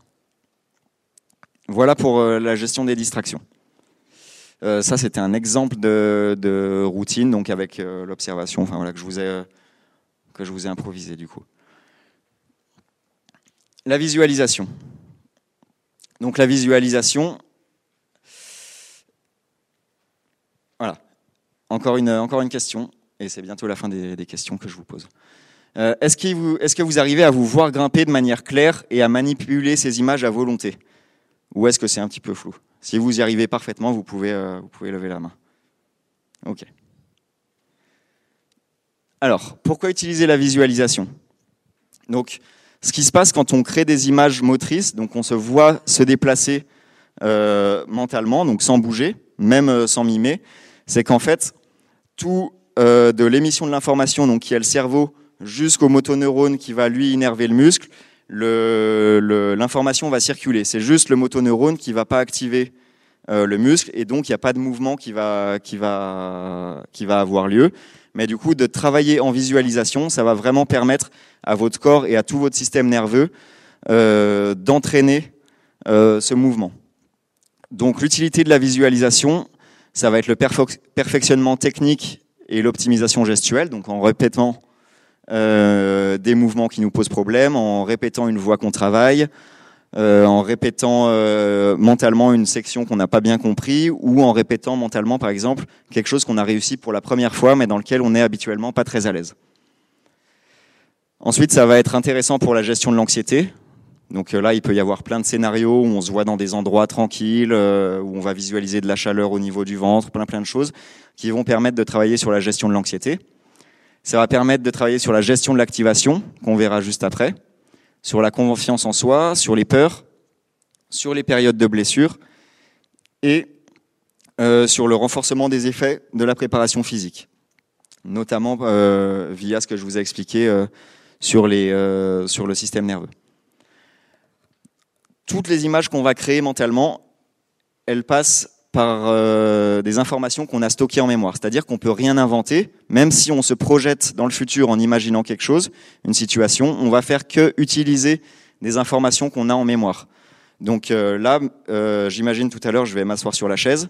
Voilà pour euh, la gestion des distractions. Euh, ça, c'était un exemple de, routine, donc avec euh, l'observation, que je vous ai improvisé du coup. La visualisation. Donc la visualisation, voilà. Encore une question, et c'est bientôt la fin des, questions que je vous pose. Est-ce que vous arrivez à vous voir grimper de manière claire et à manipuler ces images à volonté? Ou est-ce que c'est un petit peu flou? Si vous y arrivez parfaitement, vous pouvez, euh, vous pouvez lever la main. OK. Alors, pourquoi utiliser la visualisation? Donc, ce qui se passe quand on crée des images motrices, donc on se voit se déplacer euh, mentalement, donc sans bouger, même euh, sans mimer, c'est qu'en fait, tout de l'émission de l'information, donc qui est le cerveau, jusqu'au motoneurone qui va lui innerver le muscle, l'information va circuler. C'est juste le motoneurone qui va pas activer euh, le muscle et donc il n'y a pas de mouvement qui va avoir lieu. Mais du coup, de travailler en visualisation, ça va vraiment permettre à votre corps et à tout votre système nerveux euh, d'entraîner euh, ce mouvement. Donc l'utilité de la visualisation, ça va être le perfectionnement technique et l'optimisation gestuelle, donc en répétant euh, des mouvements qui nous posent problème, en répétant une voix qu'on travaille, euh, en répétant euh, mentalement une section qu'on n'a pas bien compris, ou en répétant mentalement, par exemple, quelque chose qu'on a réussi pour la première fois, mais dans lequel on est habituellement pas très à l'aise. Ensuite, ça va être intéressant pour la gestion de l'anxiété. Donc là, il peut y avoir plein de scénarios où on se voit dans des endroits tranquilles, où on va visualiser de la chaleur au niveau du ventre, plein plein de choses qui vont permettre de travailler sur la gestion de l'anxiété. Ça va permettre de travailler sur la gestion de l'activation, qu'on verra juste après, sur la confiance en soi, sur les peurs, sur les périodes de blessure et euh, sur le renforcement des effets de la préparation physique, notamment euh, via ce que je vous ai expliqué euh, sur, les, sur le système nerveux. Toutes les images qu'on va créer mentalement, elles passent par euh, des informations qu'on a stockées en mémoire. C'est-à-dire qu'on peut rien inventer, même si on se projette dans le futur en imaginant quelque chose, une situation, on va faire que utiliser des informations qu'on a en mémoire. Donc euh, là, euh, j'imagine tout à l'heure, je vais m'asseoir sur la chaise.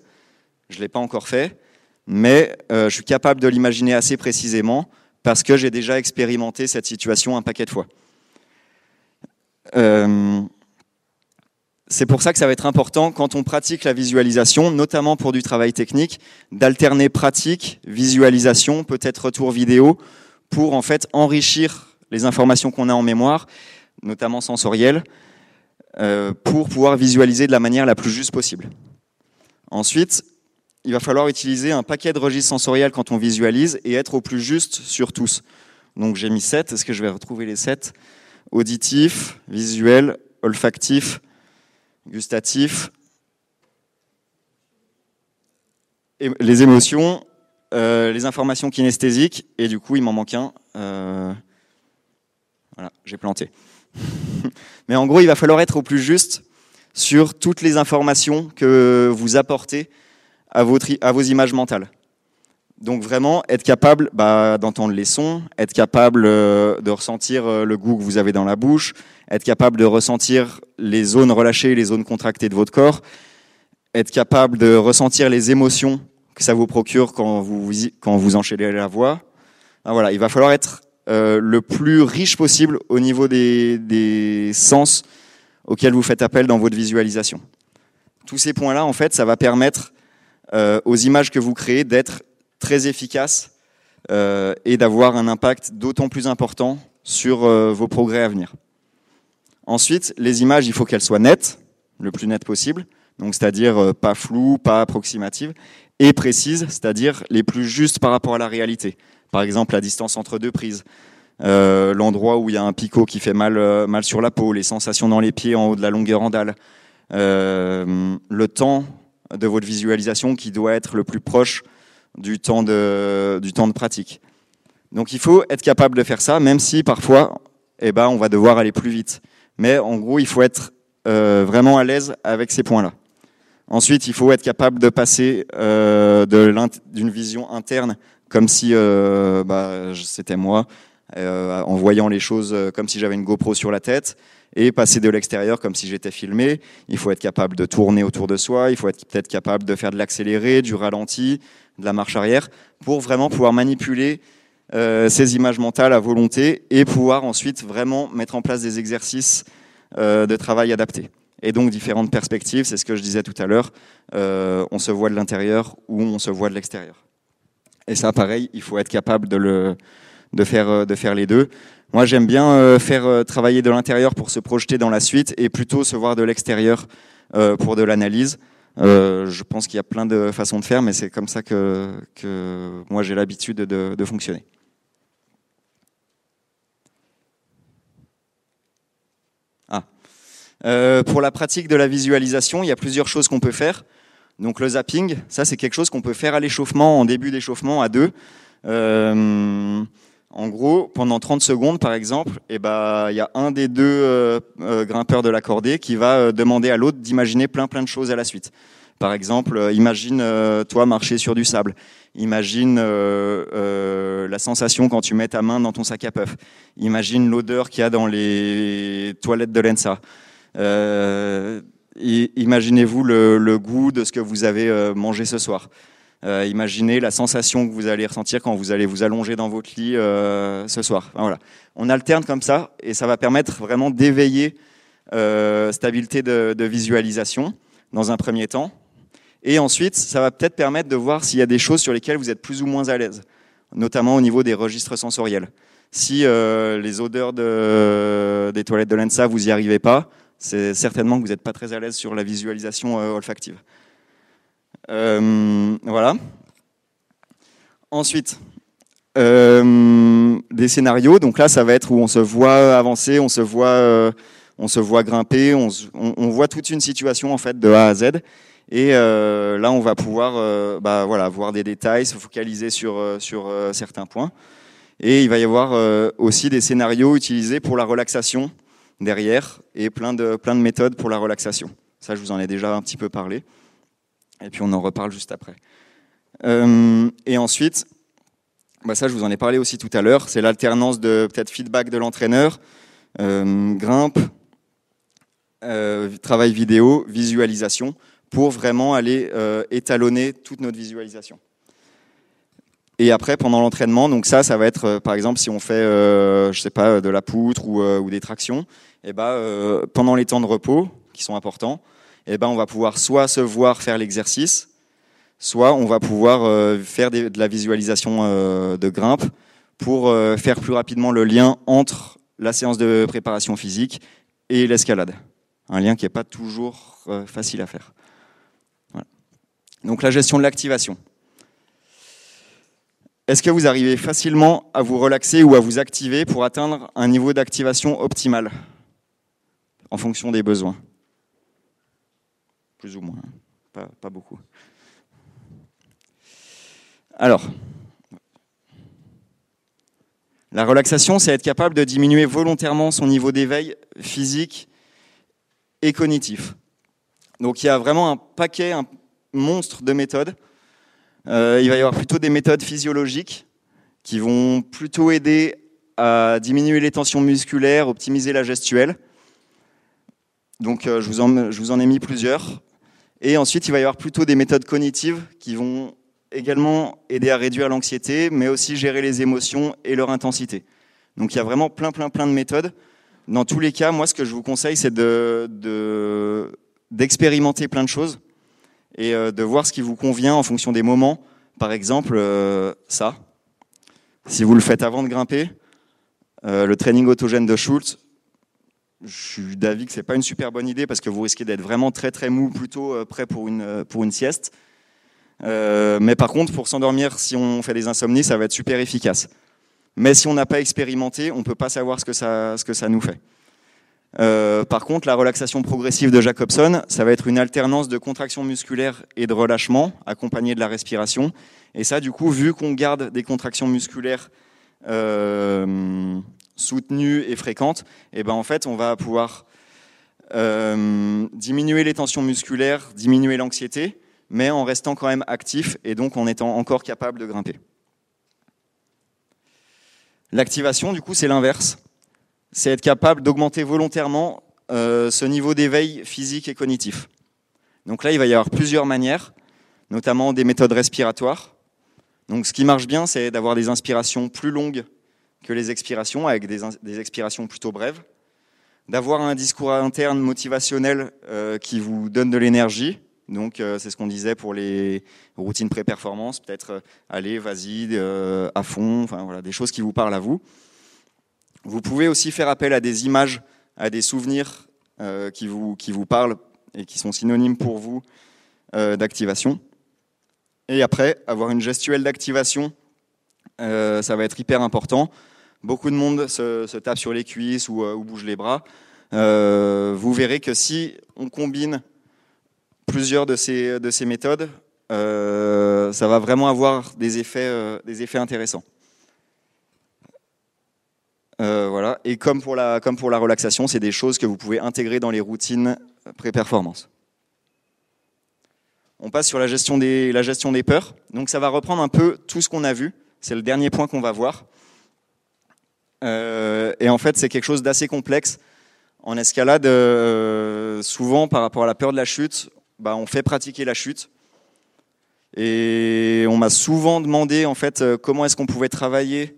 Je l'ai pas encore fait, mais je suis capable de l'imaginer assez précisément parce que j'ai déjà expérimenté cette situation un paquet de fois. C'est pour ça que ça va être important quand on pratique la visualisation, notamment pour du travail technique, d'alterner pratique, visualisation, peut-être retour vidéo, pour en fait enrichir les informations qu'on a en mémoire, notamment sensorielles, euh, pour pouvoir visualiser de la manière la plus juste possible. Ensuite, il va falloir utiliser un paquet de registres sensoriels quand on visualise et être au plus juste sur tous. Donc j'ai mis 7, est-ce que je vais retrouver les 7 Auditif, visuel, olfactif, gustatif, les émotions, euh, les informations kinesthésiques, et du coup, il m'en manque un. Euh, voilà, j'ai planté. Mais en gros, il va falloir être au plus juste sur toutes les informations que vous apportez à, vos images mentales. Donc vraiment, être capable bah, d'entendre les sons, être capable euh, de ressentir le goût que vous avez dans la bouche, être capable de ressentir les zones relâchées, les zones contractées de votre corps, être capable de ressentir les émotions que ça vous procure quand vous, enchaînez la voix. Ah, voilà, il va falloir être euh, le plus riche possible au niveau des, sens auxquels vous faites appel dans votre visualisation. Tous ces points-là, en fait, ça va permettre aux images que vous créez d'être très efficace euh, et d'avoir un impact d'autant plus important sur euh, vos progrès à venir. Ensuite, les images, il faut qu'elles soient nettes, le plus nettes possible, donc c'est-à-dire euh, pas floues, pas approximatives, et précises, c'est-à-dire les plus justes par rapport à la réalité. Par exemple, la distance entre deux prises, euh, l'endroit où il y a un picot qui fait mal, euh, mal sur la peau, les sensations dans les pieds en haut de la longueur en dalle, euh, le temps de votre visualisation qui doit être le plus proche du temps de, du temps de pratique. Donc il faut être capable de faire ça, même si parfois, eh ben, on va devoir aller plus vite. Mais en gros, il faut être euh, vraiment à l'aise avec ces points-là. Ensuite, il faut être capable de passer euh, d'une vision interne, comme si euh, bah, c'était moi, en voyant les choses comme si j'avais une GoPro sur la tête, et passer de l'extérieur comme si j'étais filmé. Il faut être capable de tourner autour de soi, il faut être peut-être capable de faire de l'accéléré, du ralenti, de la marche arrière, pour vraiment pouvoir manipuler euh, ces images mentales à volonté et pouvoir ensuite vraiment mettre en place des exercices euh, de travail adaptés. Et donc différentes perspectives, c'est ce que je disais tout à l'heure, euh, on se voit de l'intérieur ou on se voit de l'extérieur. Et ça, pareil, il faut être capable de, le, de, faire, de faire les deux. Moi, j'aime bien faire travailler de l'intérieur pour se projeter dans la suite et plutôt se voir de l'extérieur pour de l'analyse. Je pense qu'il y a plein de façons de faire, mais c'est comme ça que, que moi j'ai l'habitude de, de fonctionner. Euh, pour la pratique de la visualisation, il y a plusieurs choses qu'on peut faire. Donc le zapping, ça c'est quelque chose qu'on peut faire à l'échauffement, en début d'échauffement à deux. Euh, en gros, pendant 30 secondes, par exemple, eh ben, il y a un des deux euh, grimpeurs de la cordée qui va demander à l'autre d'imaginer plein plein de choses à la suite. Par exemple, imagine toi marcher sur du sable. Imagine la sensation quand tu mets ta main dans ton sac à puff. Imagine l'odeur qu'il y a dans les toilettes de l'ENSA. Euh, imaginez-vous le, goût de ce que vous avez euh, mangé ce soir. Euh, imaginez la sensation que vous allez ressentir quand vous allez vous allonger dans votre lit ce soir. Voilà. On alterne comme ça et ça va permettre vraiment d'éveiller euh, stabilité de, visualisation dans un premier temps. Et ensuite, ça va peut-être permettre de voir s'il y a des choses sur lesquelles vous êtes plus ou moins à l'aise, notamment au niveau des registres sensoriels. Si les odeurs de, des toilettes de l'ENSA, vous n'y arrivez pas, c'est certainement que vous n'êtes pas très à l'aise sur la visualisation euh, olfactive. Euh, voilà. Ensuite, euh, des scénarios. Donc là, ça va être où on se voit avancer, on se voit, on se voit grimper, on, voit toute une situation en fait de A à Z. Et là, on va pouvoir, bah, voilà, voir des détails, se focaliser sur sur certains points. Et il va y avoir aussi des scénarios utilisés pour la relaxation derrière et plein de, plein de méthodes pour la relaxation. Ça, je vous en ai déjà un petit peu parlé. Et puis on en reparle juste après. Euh, et ensuite, bah ça, je vous en ai parlé aussi tout à l'heure, c'est l'alternance de peut-être feedback de l'entraîneur, euh, grimpe, euh, travail vidéo, visualisation, pour vraiment aller étalonner toute notre visualisation. Et après, pendant l'entraînement, donc ça, ça va être, euh, par exemple, si on fait, euh, je sais pas, de la poutre ou, euh, des tractions, et ben, euh, pendant les temps de repos, qui sont importants, et ben, on va pouvoir soit se voir faire l'exercice, soit on va pouvoir euh, faire de la visualisation euh, de grimpe pour faire plus rapidement le lien entre la séance de préparation physique et l'escalade. Un lien qui n'est pas toujours facile à faire. Donc la gestion de l'activation. Est-ce que vous arrivez facilement à vous relaxer ou à vous activer pour atteindre un niveau d'activation optimal en fonction des besoins? Plus ou moins, pas, pas beaucoup. Alors, la relaxation, c'est être capable de diminuer volontairement son niveau d'éveil physique et cognitif. Donc il y a vraiment un paquet, un monstre de méthodes euh, il va y avoir plutôt des méthodes physiologiques qui vont plutôt aider à diminuer les tensions musculaires, optimiser la gestuelle. Donc euh, je, vous en, ai mis plusieurs. Et ensuite, il va y avoir plutôt des méthodes cognitives qui vont également aider à réduire l'anxiété, mais aussi gérer les émotions et leur intensité. Donc il y a vraiment plein, plein, plein de méthodes. Dans tous les cas, moi, ce que je vous conseille, c'est d'expérimenter de, plein de choses et euh, de voir ce qui vous convient en fonction des moments. Par exemple, euh, ça. Si vous le faites avant de grimper, euh, le training autogène de Schultz, je suis d'avis que c'est pas une super bonne idée parce que vous risquez d'être vraiment très très mou, plutôt prêt pour une, pour une sieste. Mais par contre, pour s'endormir, si on fait des insomnies, ça va être super efficace. Mais si on n'a pas expérimenté, on peut pas savoir ce que ça, ce que ça nous fait. Euh, par contre, la relaxation progressive de Jacobson, ça va être une alternance de contraction musculaire et de relâchement, accompagnée de la respiration. Et ça, du coup, vu qu'on garde des contractions musculaires euh, soutenues et fréquentes, et eh ben en fait, on va pouvoir euh, diminuer les tensions musculaires, diminuer l'anxiété, mais en restant quand même actif et donc en étant encore capable de grimper. L'activation, du coup, c'est l'inverse. C'est être capable d'augmenter volontairement euh, ce niveau d'éveil physique et cognitif. Donc là, il va y avoir plusieurs manières, notamment des méthodes respiratoires. Donc ce qui marche bien, c'est d'avoir des inspirations plus longues que les expirations, avec des, expirations plutôt brèves. D'avoir un discours interne motivationnel euh, qui vous donne de l'énergie, donc euh, c'est ce qu'on disait pour les routines pré-performance, peut-être allez, vas-y, à fond, enfin voilà, des choses qui vous parlent à vous. Vous pouvez aussi faire appel à des images, à des souvenirs qui, vous, qui vous parlent et qui sont synonymes pour vous d'activation. Et après, avoir une gestuelle d'activation, ça va être hyper important. Beaucoup de monde se, tape sur les cuisses ou, ou bouge les bras. vous verrez que si on combine plusieurs de ces, de ces méthodes, euh, ça va vraiment avoir des effets, euh, des effets intéressants. Euh, voilà. Et comme pour, la, comme pour la relaxation, c'est des choses que vous pouvez intégrer dans les routines pré-performance. On passe sur la gestion, des, la gestion des peurs. Donc ça va reprendre un peu tout ce qu'on a vu. C'est le dernier point qu'on va voir. et en fait, c'est quelque chose d'assez complexe. En escalade, souvent par rapport à la peur de la chute, bah, on fait pratiquer la chute. Et on m'a souvent demandé en fait euh, comment est-ce qu'on pouvait travailler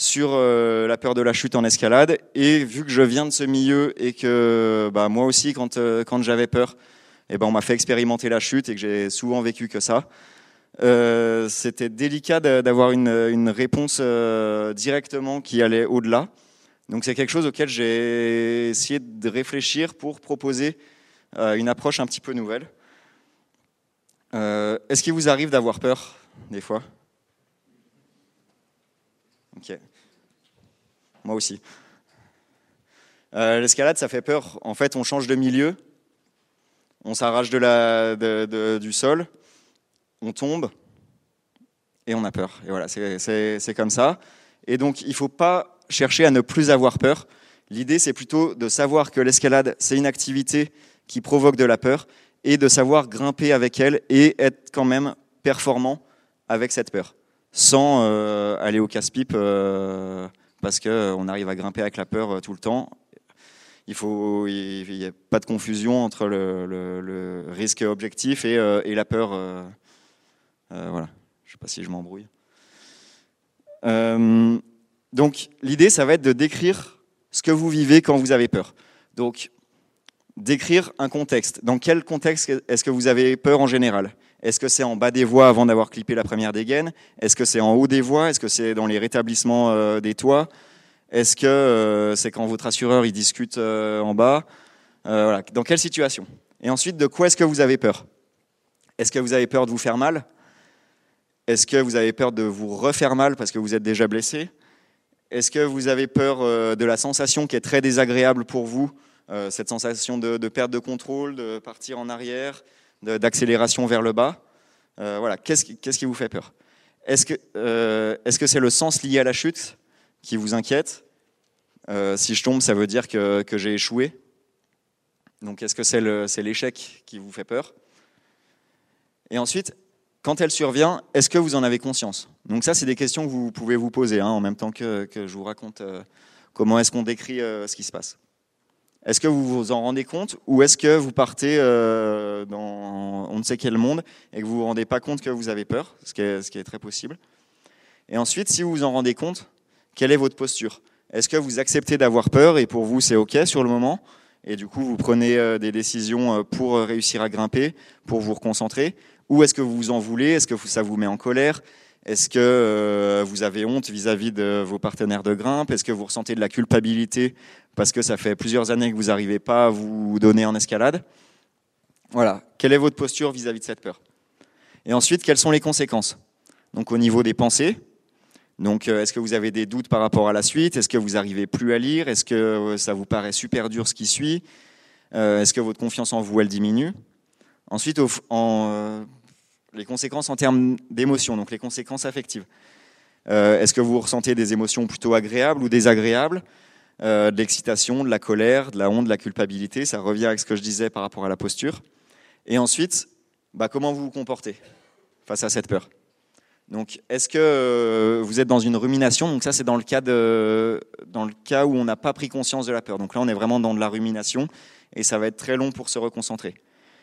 sur euh, la peur de la chute en escalade. Et vu que je viens de ce milieu et que bah, moi aussi quand, euh, quand j'avais peur, eh ben, on m'a fait expérimenter la chute et que j'ai souvent vécu que ça. C'était délicat d'avoir une, une, réponse directement qui allait au-delà. Donc c'est quelque chose auquel j'ai essayé de réfléchir pour proposer euh, une approche un petit peu nouvelle. Euh, est-ce qu'il vous arrive d'avoir peur des fois? Ok. Moi aussi. Euh, l'escalade, ça fait peur. En fait, on change de milieu, on s'arrache du sol, on tombe et on a peur. Et voilà, c'est comme ça. Et donc, il ne faut pas chercher à ne plus avoir peur. L'idée, c'est plutôt de savoir que l'escalade, c'est une activité qui provoque de la peur et de savoir grimper avec elle et être quand même performant avec cette peur, sans euh, aller au casse-pipe euh, parce qu'on arrive à grimper avec la peur euh, tout le temps. Il faut, il n'y a pas de confusion entre le, risque objectif et, et la peur. voilà, je ne sais pas si je m'embrouille. donc l'idée, ça va être de décrire ce que vous vivez quand vous avez peur. Donc décrire un contexte. Dans quel contexte est-ce que vous avez peur en général? Est-ce que c'est en bas des voies avant d'avoir clippé la première dégaine Est-ce que c'est en haut des voies? Est-ce que c'est dans les rétablissements euh, des toits? Est-ce que euh, c'est quand votre assureur il discute euh, en bas? Voilà. Dans quelle situation? Et ensuite, de quoi est-ce que vous avez peur? Est-ce que vous avez peur de vous faire mal? Est-ce que vous avez peur de vous refaire mal parce que vous êtes déjà blessé? Est-ce que vous avez peur de la sensation qui est très désagréable pour vous cette sensation de, perte de contrôle, de partir en arrière, d'accélération vers le bas. Euh, voilà, qu'est-ce qui, vous fait peur? Est-ce que euh, c'est -ce c'est le sens lié à la chute qui vous inquiète? Si je tombe, ça veut dire que, que j'ai échoué. Donc est-ce que c'est l'échec qui vous fait peur? Et ensuite, quand elle survient, est-ce que vous en avez conscience? Donc ça, c'est des questions que vous pouvez vous poser hein, en même temps que, que, je vous raconte comment est-ce qu'on décrit ce qui se passe. Est-ce que vous vous en rendez compte ou est-ce que vous partez euh, dans on ne sait quel monde et que vous ne vous rendez pas compte que vous avez peur, ce qui est, ce qui est très possible? Et ensuite, si vous vous en rendez compte, quelle est votre posture? Est-ce que vous acceptez d'avoir peur et pour vous c'est OK sur le moment? Et du coup vous prenez euh, des décisions euh, pour réussir à grimper, pour vous reconcentrer? Ou est-ce que vous vous en voulez? Est-ce que ça vous met en colère? Est-ce que vous avez honte vis-à-vis de vos partenaires de grimpe? Est-ce que vous ressentez de la culpabilité parce que ça fait plusieurs années que vous n'arrivez pas à vous donner en escalade? Voilà, quelle est votre posture vis-à-vis de cette peur? Et ensuite, quelles sont les conséquences? Donc au niveau des pensées, Donc, euh, est-ce que vous avez des doutes par rapport à la suite? Est-ce que vous arrivez plus à lire? Est-ce que euh, ça vous paraît super dur ce qui suit? Euh, Est-ce que votre confiance en vous, elle diminue? Ensuite, en, les conséquences en termes d'émotions, donc les conséquences affectives. Est-ce que vous ressentez des émotions plutôt agréables ou désagréables De l'excitation, de la colère, de la honte, de la culpabilité? Ça revient avec ce que je disais par rapport à la posture. Et ensuite, bah, comment vous vous comportez face à cette peur? Donc, est-ce que euh, vous êtes dans une rumination? Donc ça, c'est dans le cas de, dans le cas où on n'a pas pris conscience de la peur. Donc là, on est vraiment dans de la rumination et ça va être très long pour se reconcentrer.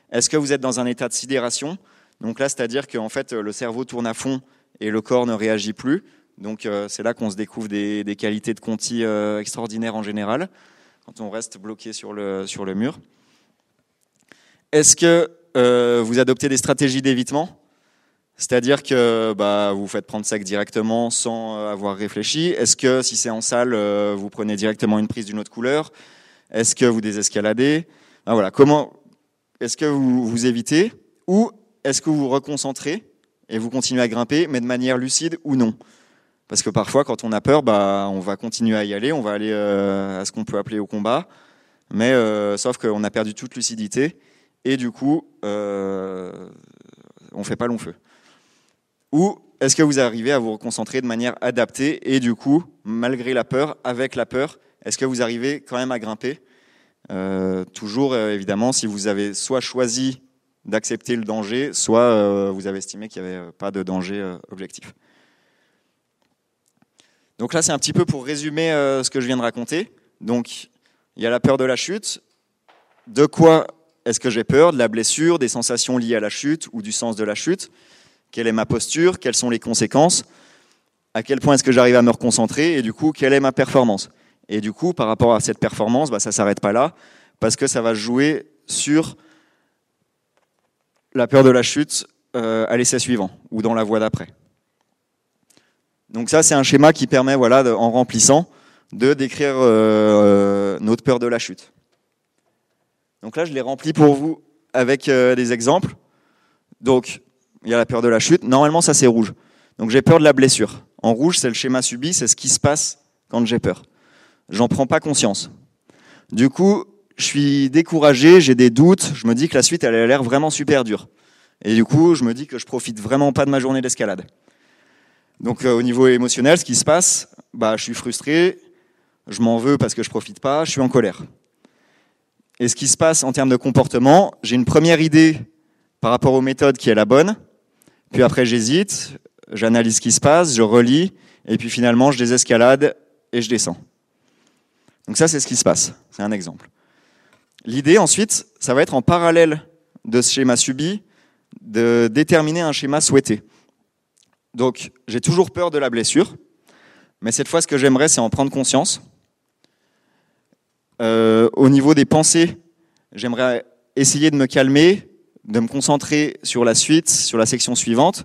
Est-ce que vous êtes dans un état de sidération? Donc là, c'est-à-dire qu'en fait, le cerveau tourne à fond et le corps ne réagit plus. Donc euh, c'est là qu'on se découvre des, qualités de Conti euh, extraordinaires en général, quand on reste bloqué sur le, sur le mur. Est-ce que vous adoptez des stratégies d'évitement? C'est-à-dire que bah, vous faites prendre sac directement sans euh, avoir réfléchi. Est-ce que si c'est en salle, euh, vous prenez directement une prise d'une autre couleur? Est-ce que vous désescaladez? Voilà. Comment Est-ce que vous vous évitez? Ou est-ce que vous reconcentrez et vous continuez à grimper, mais de manière lucide ou non? Parce que parfois, quand on a peur, bah, on va continuer à y aller, on va aller euh, à ce qu'on peut appeler au combat, mais sauf qu'on a perdu toute lucidité et du coup, on fait pas long feu. Ou est-ce que vous arrivez à vous concentrer de manière adaptée et du coup, malgré la peur, avec la peur, est-ce que vous arrivez quand même à grimper? Euh, Toujours, euh, évidemment, si vous avez soit choisi d'accepter le danger, soit euh, vous avez estimé qu'il n'y avait pas de danger objectif. Donc là, c'est un petit peu pour résumer ce que je viens de raconter. Donc, il y a la peur de la chute. De quoi est-ce que j'ai peur? De la blessure, des sensations liées à la chute ou du sens de la chute? Quelle est ma posture, quelles sont les conséquences, à quel point est-ce que j'arrive à me reconcentrer, et du coup, quelle est ma performance? Et du coup, par rapport à cette performance, bah, ça ne s'arrête pas là, parce que ça va jouer sur la peur de la chute euh, à l'essai suivant, ou dans la voie d'après. Donc ça, c'est un schéma qui permet, voilà, en remplissant, de décrire euh, notre peur de la chute. Donc là, je l'ai rempli pour vous avec euh, des exemples. Donc, il y a la peur de la chute. Normalement, ça c'est rouge. Donc j'ai peur de la blessure. En rouge, c'est le schéma subi, c'est ce qui se passe quand j'ai peur. J'en prends pas conscience. Du coup, je suis découragé, j'ai des doutes, je me dis que la suite, elle a l'air vraiment super dure. Et du coup, je me dis que je profite vraiment pas de ma journée d'escalade. Donc euh, au niveau émotionnel, ce qui se passe, bah, je suis frustré, je m'en veux parce que je profite pas, je suis en colère. Et ce qui se passe en termes de comportement, j'ai une première idée par rapport aux méthodes qui est la bonne, puis après, j'hésite, j'analyse ce qui se passe, je relis, et puis finalement, je désescalade et je descends. Donc ça, c'est ce qui se passe. C'est un exemple. L'idée, ensuite, ça va être en parallèle de ce schéma subi, de déterminer un schéma souhaité. Donc, j'ai toujours peur de la blessure, mais cette fois, ce que j'aimerais, c'est en prendre conscience. Euh, au niveau des pensées, j'aimerais essayer de me calmer, de me concentrer sur la suite, sur la section suivante.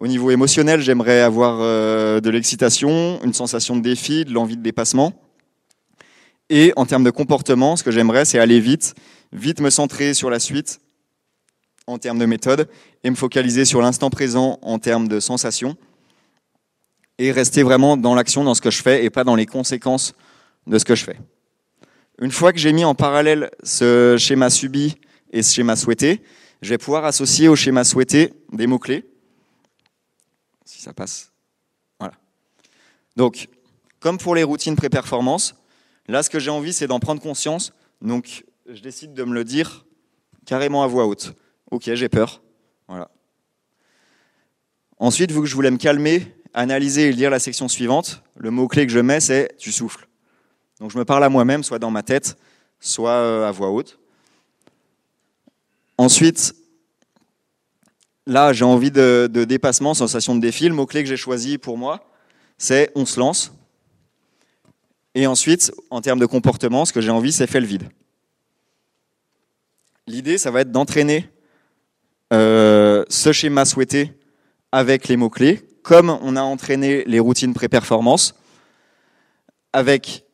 Au niveau émotionnel, j'aimerais avoir euh, de l'excitation, une sensation de défi, de l'envie de dépassement. Et en termes de comportement, ce que j'aimerais, c'est aller vite, vite me centrer sur la suite en termes de méthode et me focaliser sur l'instant présent en termes de sensation et rester vraiment dans l'action, dans ce que je fais et pas dans les conséquences de ce que je fais. Une fois que j'ai mis en parallèle ce schéma subi et ce schéma souhaité, je vais pouvoir associer au schéma souhaité des mots-clés. Si ça passe. Voilà. Donc, comme pour les routines pré-performance, là, ce que j'ai envie, c'est d'en prendre conscience. Donc, je décide de me le dire carrément à voix haute. Ok, j'ai peur. Voilà. Ensuite, vu que je voulais me calmer, analyser et lire la section suivante, le mot-clé que je mets, c'est tu souffles. Donc, je me parle à moi-même, soit dans ma tête, soit euh, à voix haute. Ensuite, là, j'ai envie de, dépassement, sensation de défi. Le mot-clé que j'ai choisi pour moi, c'est on se lance. Et ensuite, en termes de comportement, ce que j'ai envie, c'est fait le vide. L'idée, ça va être d'entraîner euh, ce schéma souhaité avec les mots-clés, comme on a entraîné les routines pré-performance, avec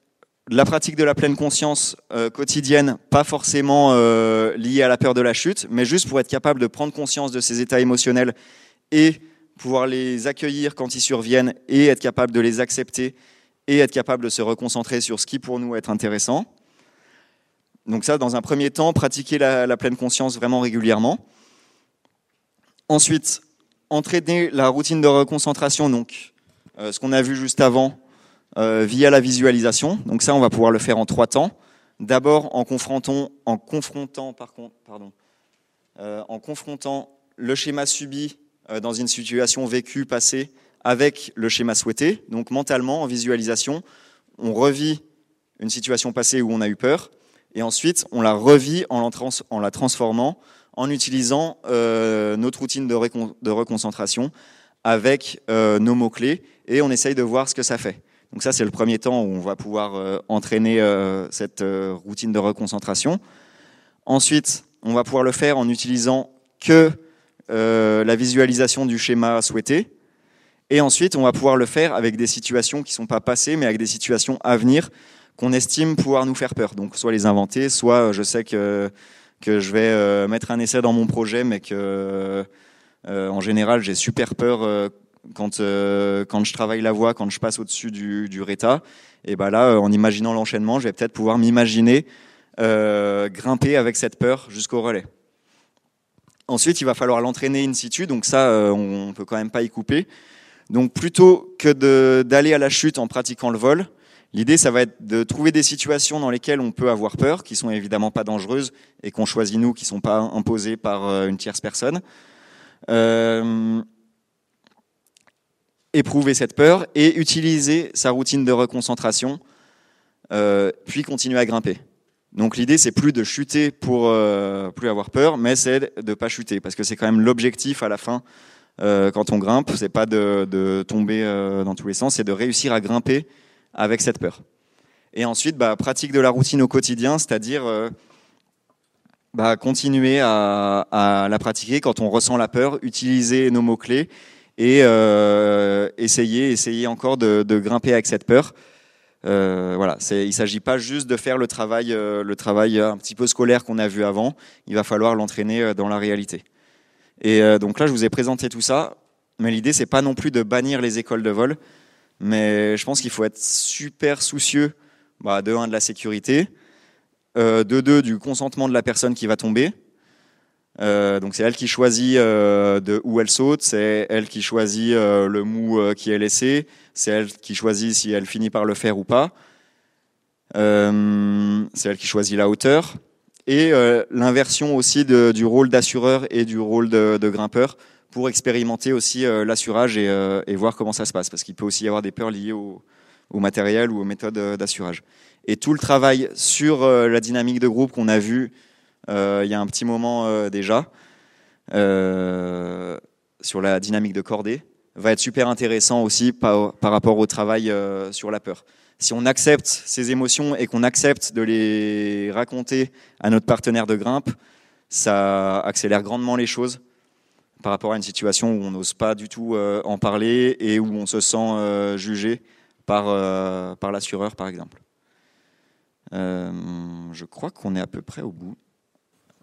la pratique de la pleine conscience euh, quotidienne, pas forcément euh, liée à la peur de la chute, mais juste pour être capable de prendre conscience de ses états émotionnels et pouvoir les accueillir quand ils surviennent et être capable de les accepter et être capable de se reconcentrer sur ce qui pour nous est intéressant. Donc ça, dans un premier temps, pratiquer la, pleine conscience vraiment régulièrement. Ensuite, entraîner la routine de reconcentration, donc euh, ce qu'on a vu juste avant, euh, via la visualisation. Donc ça, on va pouvoir le faire en trois temps. D'abord en confrontant, en confrontant, par contre, pardon, euh, en confrontant le schéma subi dans une situation vécue, passée, avec le schéma souhaité. Donc mentalement, en visualisation, on revit une situation passée où on a eu peur, et ensuite on la revit en la, transformant en utilisant euh, notre routine de, reconcentration avec euh, nos mots-clés, et on essaye de voir ce que ça fait. Donc ça, c'est le premier temps où on va pouvoir euh, entraîner cette routine de reconcentration. Ensuite, on va pouvoir le faire en utilisant que la visualisation du schéma souhaité. Et ensuite, on va pouvoir le faire avec des situations qui ne sont pas passées, mais avec des situations à venir qu'on estime pouvoir nous faire peur. Donc, soit les inventer, soit euh, je sais que, que je vais euh, mettre un essai dans mon projet, mais que, euh, en général, j'ai super peur quand, quand je travaille la voix, quand je passe au-dessus du, du RETA. Et ben là, en imaginant l'enchaînement, je vais peut-être pouvoir m'imaginer grimper avec cette peur jusqu'au relais. Ensuite, il va falloir l'entraîner in situ, donc ça, on ne peut quand même pas y couper. Donc plutôt que d'aller à la chute en pratiquant le vol, l'idée ça va être de trouver des situations dans lesquelles on peut avoir peur, qui sont évidemment pas dangereuses et qu'on choisit nous, qui sont pas imposées par euh, une tierce personne. Euh, éprouver cette peur et utiliser sa routine de reconcentration, euh, puis continuer à grimper. Donc l'idée c'est plus de chuter pour plus avoir peur, mais c'est de pas chuter parce que c'est quand même l'objectif à la fin quand on grimpe, c'est pas de, tomber euh, dans tous les sens, c'est de réussir à grimper avec cette peur. Et ensuite, bah, pratique de la routine au quotidien, c'est-à-dire euh, bah, continuer à, la pratiquer quand on ressent la peur, utiliser nos mots-clés et essayer, essayer encore de, grimper avec cette peur. voilà, il ne s'agit pas juste de faire le travail, le travail un petit peu scolaire qu'on a vu avant, il va falloir l'entraîner dans la réalité. Et euh, donc là, je vous ai présenté tout ça, mais l'idée, c'est pas non plus de bannir les écoles de vol, mais je pense qu'il faut être super soucieux bah, de un de la sécurité, euh, de deux du consentement de la personne qui va tomber. Euh, donc c'est elle qui choisit de où elle saute, c'est elle qui choisit le mou qui est laissé, c'est elle qui choisit si elle finit par le faire ou pas. c'est elle qui choisit la hauteur et euh, l'inversion aussi du rôle d'assureur et du rôle de, grimpeur pour expérimenter aussi euh, l'assurage et, euh, et, voir comment ça se passe, parce qu'il peut aussi y avoir des peurs liées au, au matériel ou aux méthodes d'assurage. Et tout le travail sur la dynamique de groupe qu'on a vu il y a un petit moment déjà, sur la dynamique de cordée, va être super intéressant aussi par, par rapport au travail sur la peur si on accepte ces émotions et qu'on accepte de les raconter à notre partenaire de grimpe, ça accélère grandement les choses par rapport à une situation où on n'ose pas du tout euh, en parler et où on se sent euh, jugé par, euh, par l'assureur, par exemple. je crois qu'on est à peu près au bout.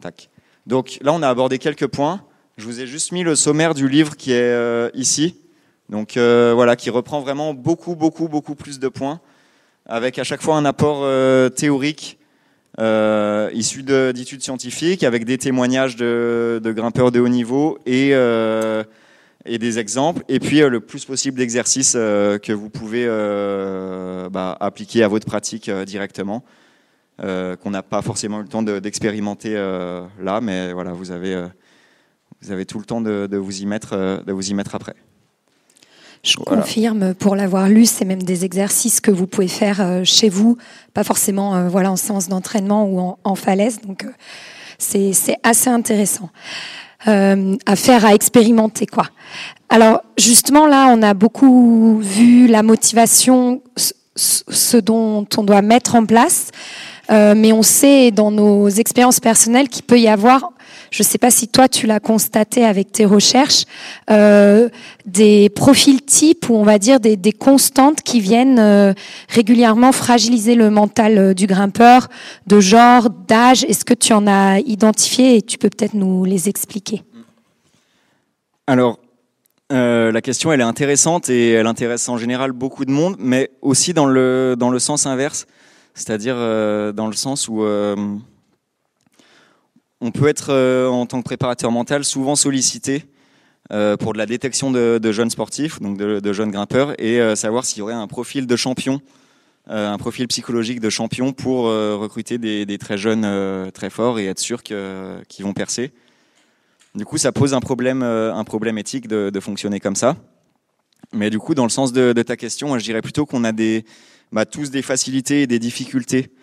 Tac. Donc là, on a abordé quelques points. Je vous ai juste mis le sommaire du livre qui est ici. Donc voilà, qui reprend vraiment beaucoup, beaucoup, beaucoup plus de points avec à chaque fois un apport euh, théorique euh, issu d'études scientifiques, avec des témoignages de, grimpeurs de haut niveau et, euh, et des exemples, et puis le plus possible d'exercices que vous pouvez bah, appliquer à votre pratique directement, qu'on n'a pas forcément eu le temps d'expérimenter là, mais voilà, vous avez, vous avez tout le temps de, de vous y mettre, de vous y mettre après. Je confirme, pour l'avoir lu, c'est même des exercices que vous pouvez faire euh, chez vous, pas forcément euh, voilà, en séance d'entraînement ou en, falaise. Donc, euh, c'est assez intéressant à faire, à expérimenter. quoi. Alors, justement, là, on a beaucoup vu la motivation, ce dont on doit mettre en place. mais on sait dans nos expériences personnelles qu'il peut y avoir je ne sais pas si toi tu l'as constaté avec tes recherches, euh, des profils types ou on va dire des, constantes qui viennent euh, régulièrement fragiliser le mental euh, du grimpeur, de genre, d'âge. Est-ce que tu en as identifié et tu peux peut-être nous les expliquer? Alors, la question, elle est intéressante et elle intéresse en général beaucoup de monde, mais aussi dans le, dans le sens inverse, c'est-à-dire dans le sens où on peut être, en tant que préparateur mental, souvent sollicité pour de la détection de, jeunes sportifs, donc de, jeunes grimpeurs, et savoir s'il y aurait un profil de champion, un profil psychologique de champion pour recruter des, très jeunes très forts et être sûr qu'ils vont percer. Du coup, ça pose un problème, euh, un problème éthique de, fonctionner comme ça. Mais du coup, dans le sens de, ta question, je dirais plutôt qu'on a bah, tous des facilités et des difficultés euh,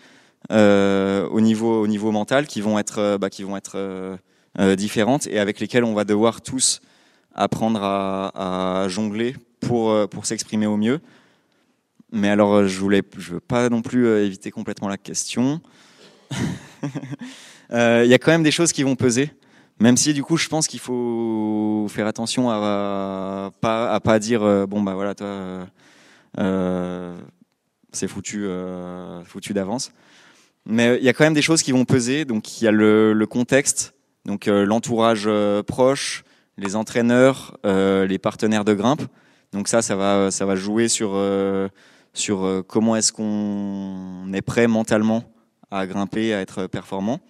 au, niveau, au niveau mental qui vont être, euh, bah, qui vont être différentes et avec lesquelles on va devoir tous apprendre à, jongler pour, pour s'exprimer au mieux. Mais alors, je voulais, je veux pas non plus éviter complètement la question. Il y a quand même des choses qui vont peser. Même si du coup, je pense qu'il faut faire attention à, à pas dire euh, bon bah voilà toi euh, c'est foutu euh, foutu d'avance. Mais il y a quand même des choses qui vont peser. Donc il y a le, contexte, donc l'entourage proche, les entraîneurs, les partenaires de grimpe. Donc ça, ça va ça va jouer sur sur comment est-ce qu'on est prêt mentalement à grimper, à être performant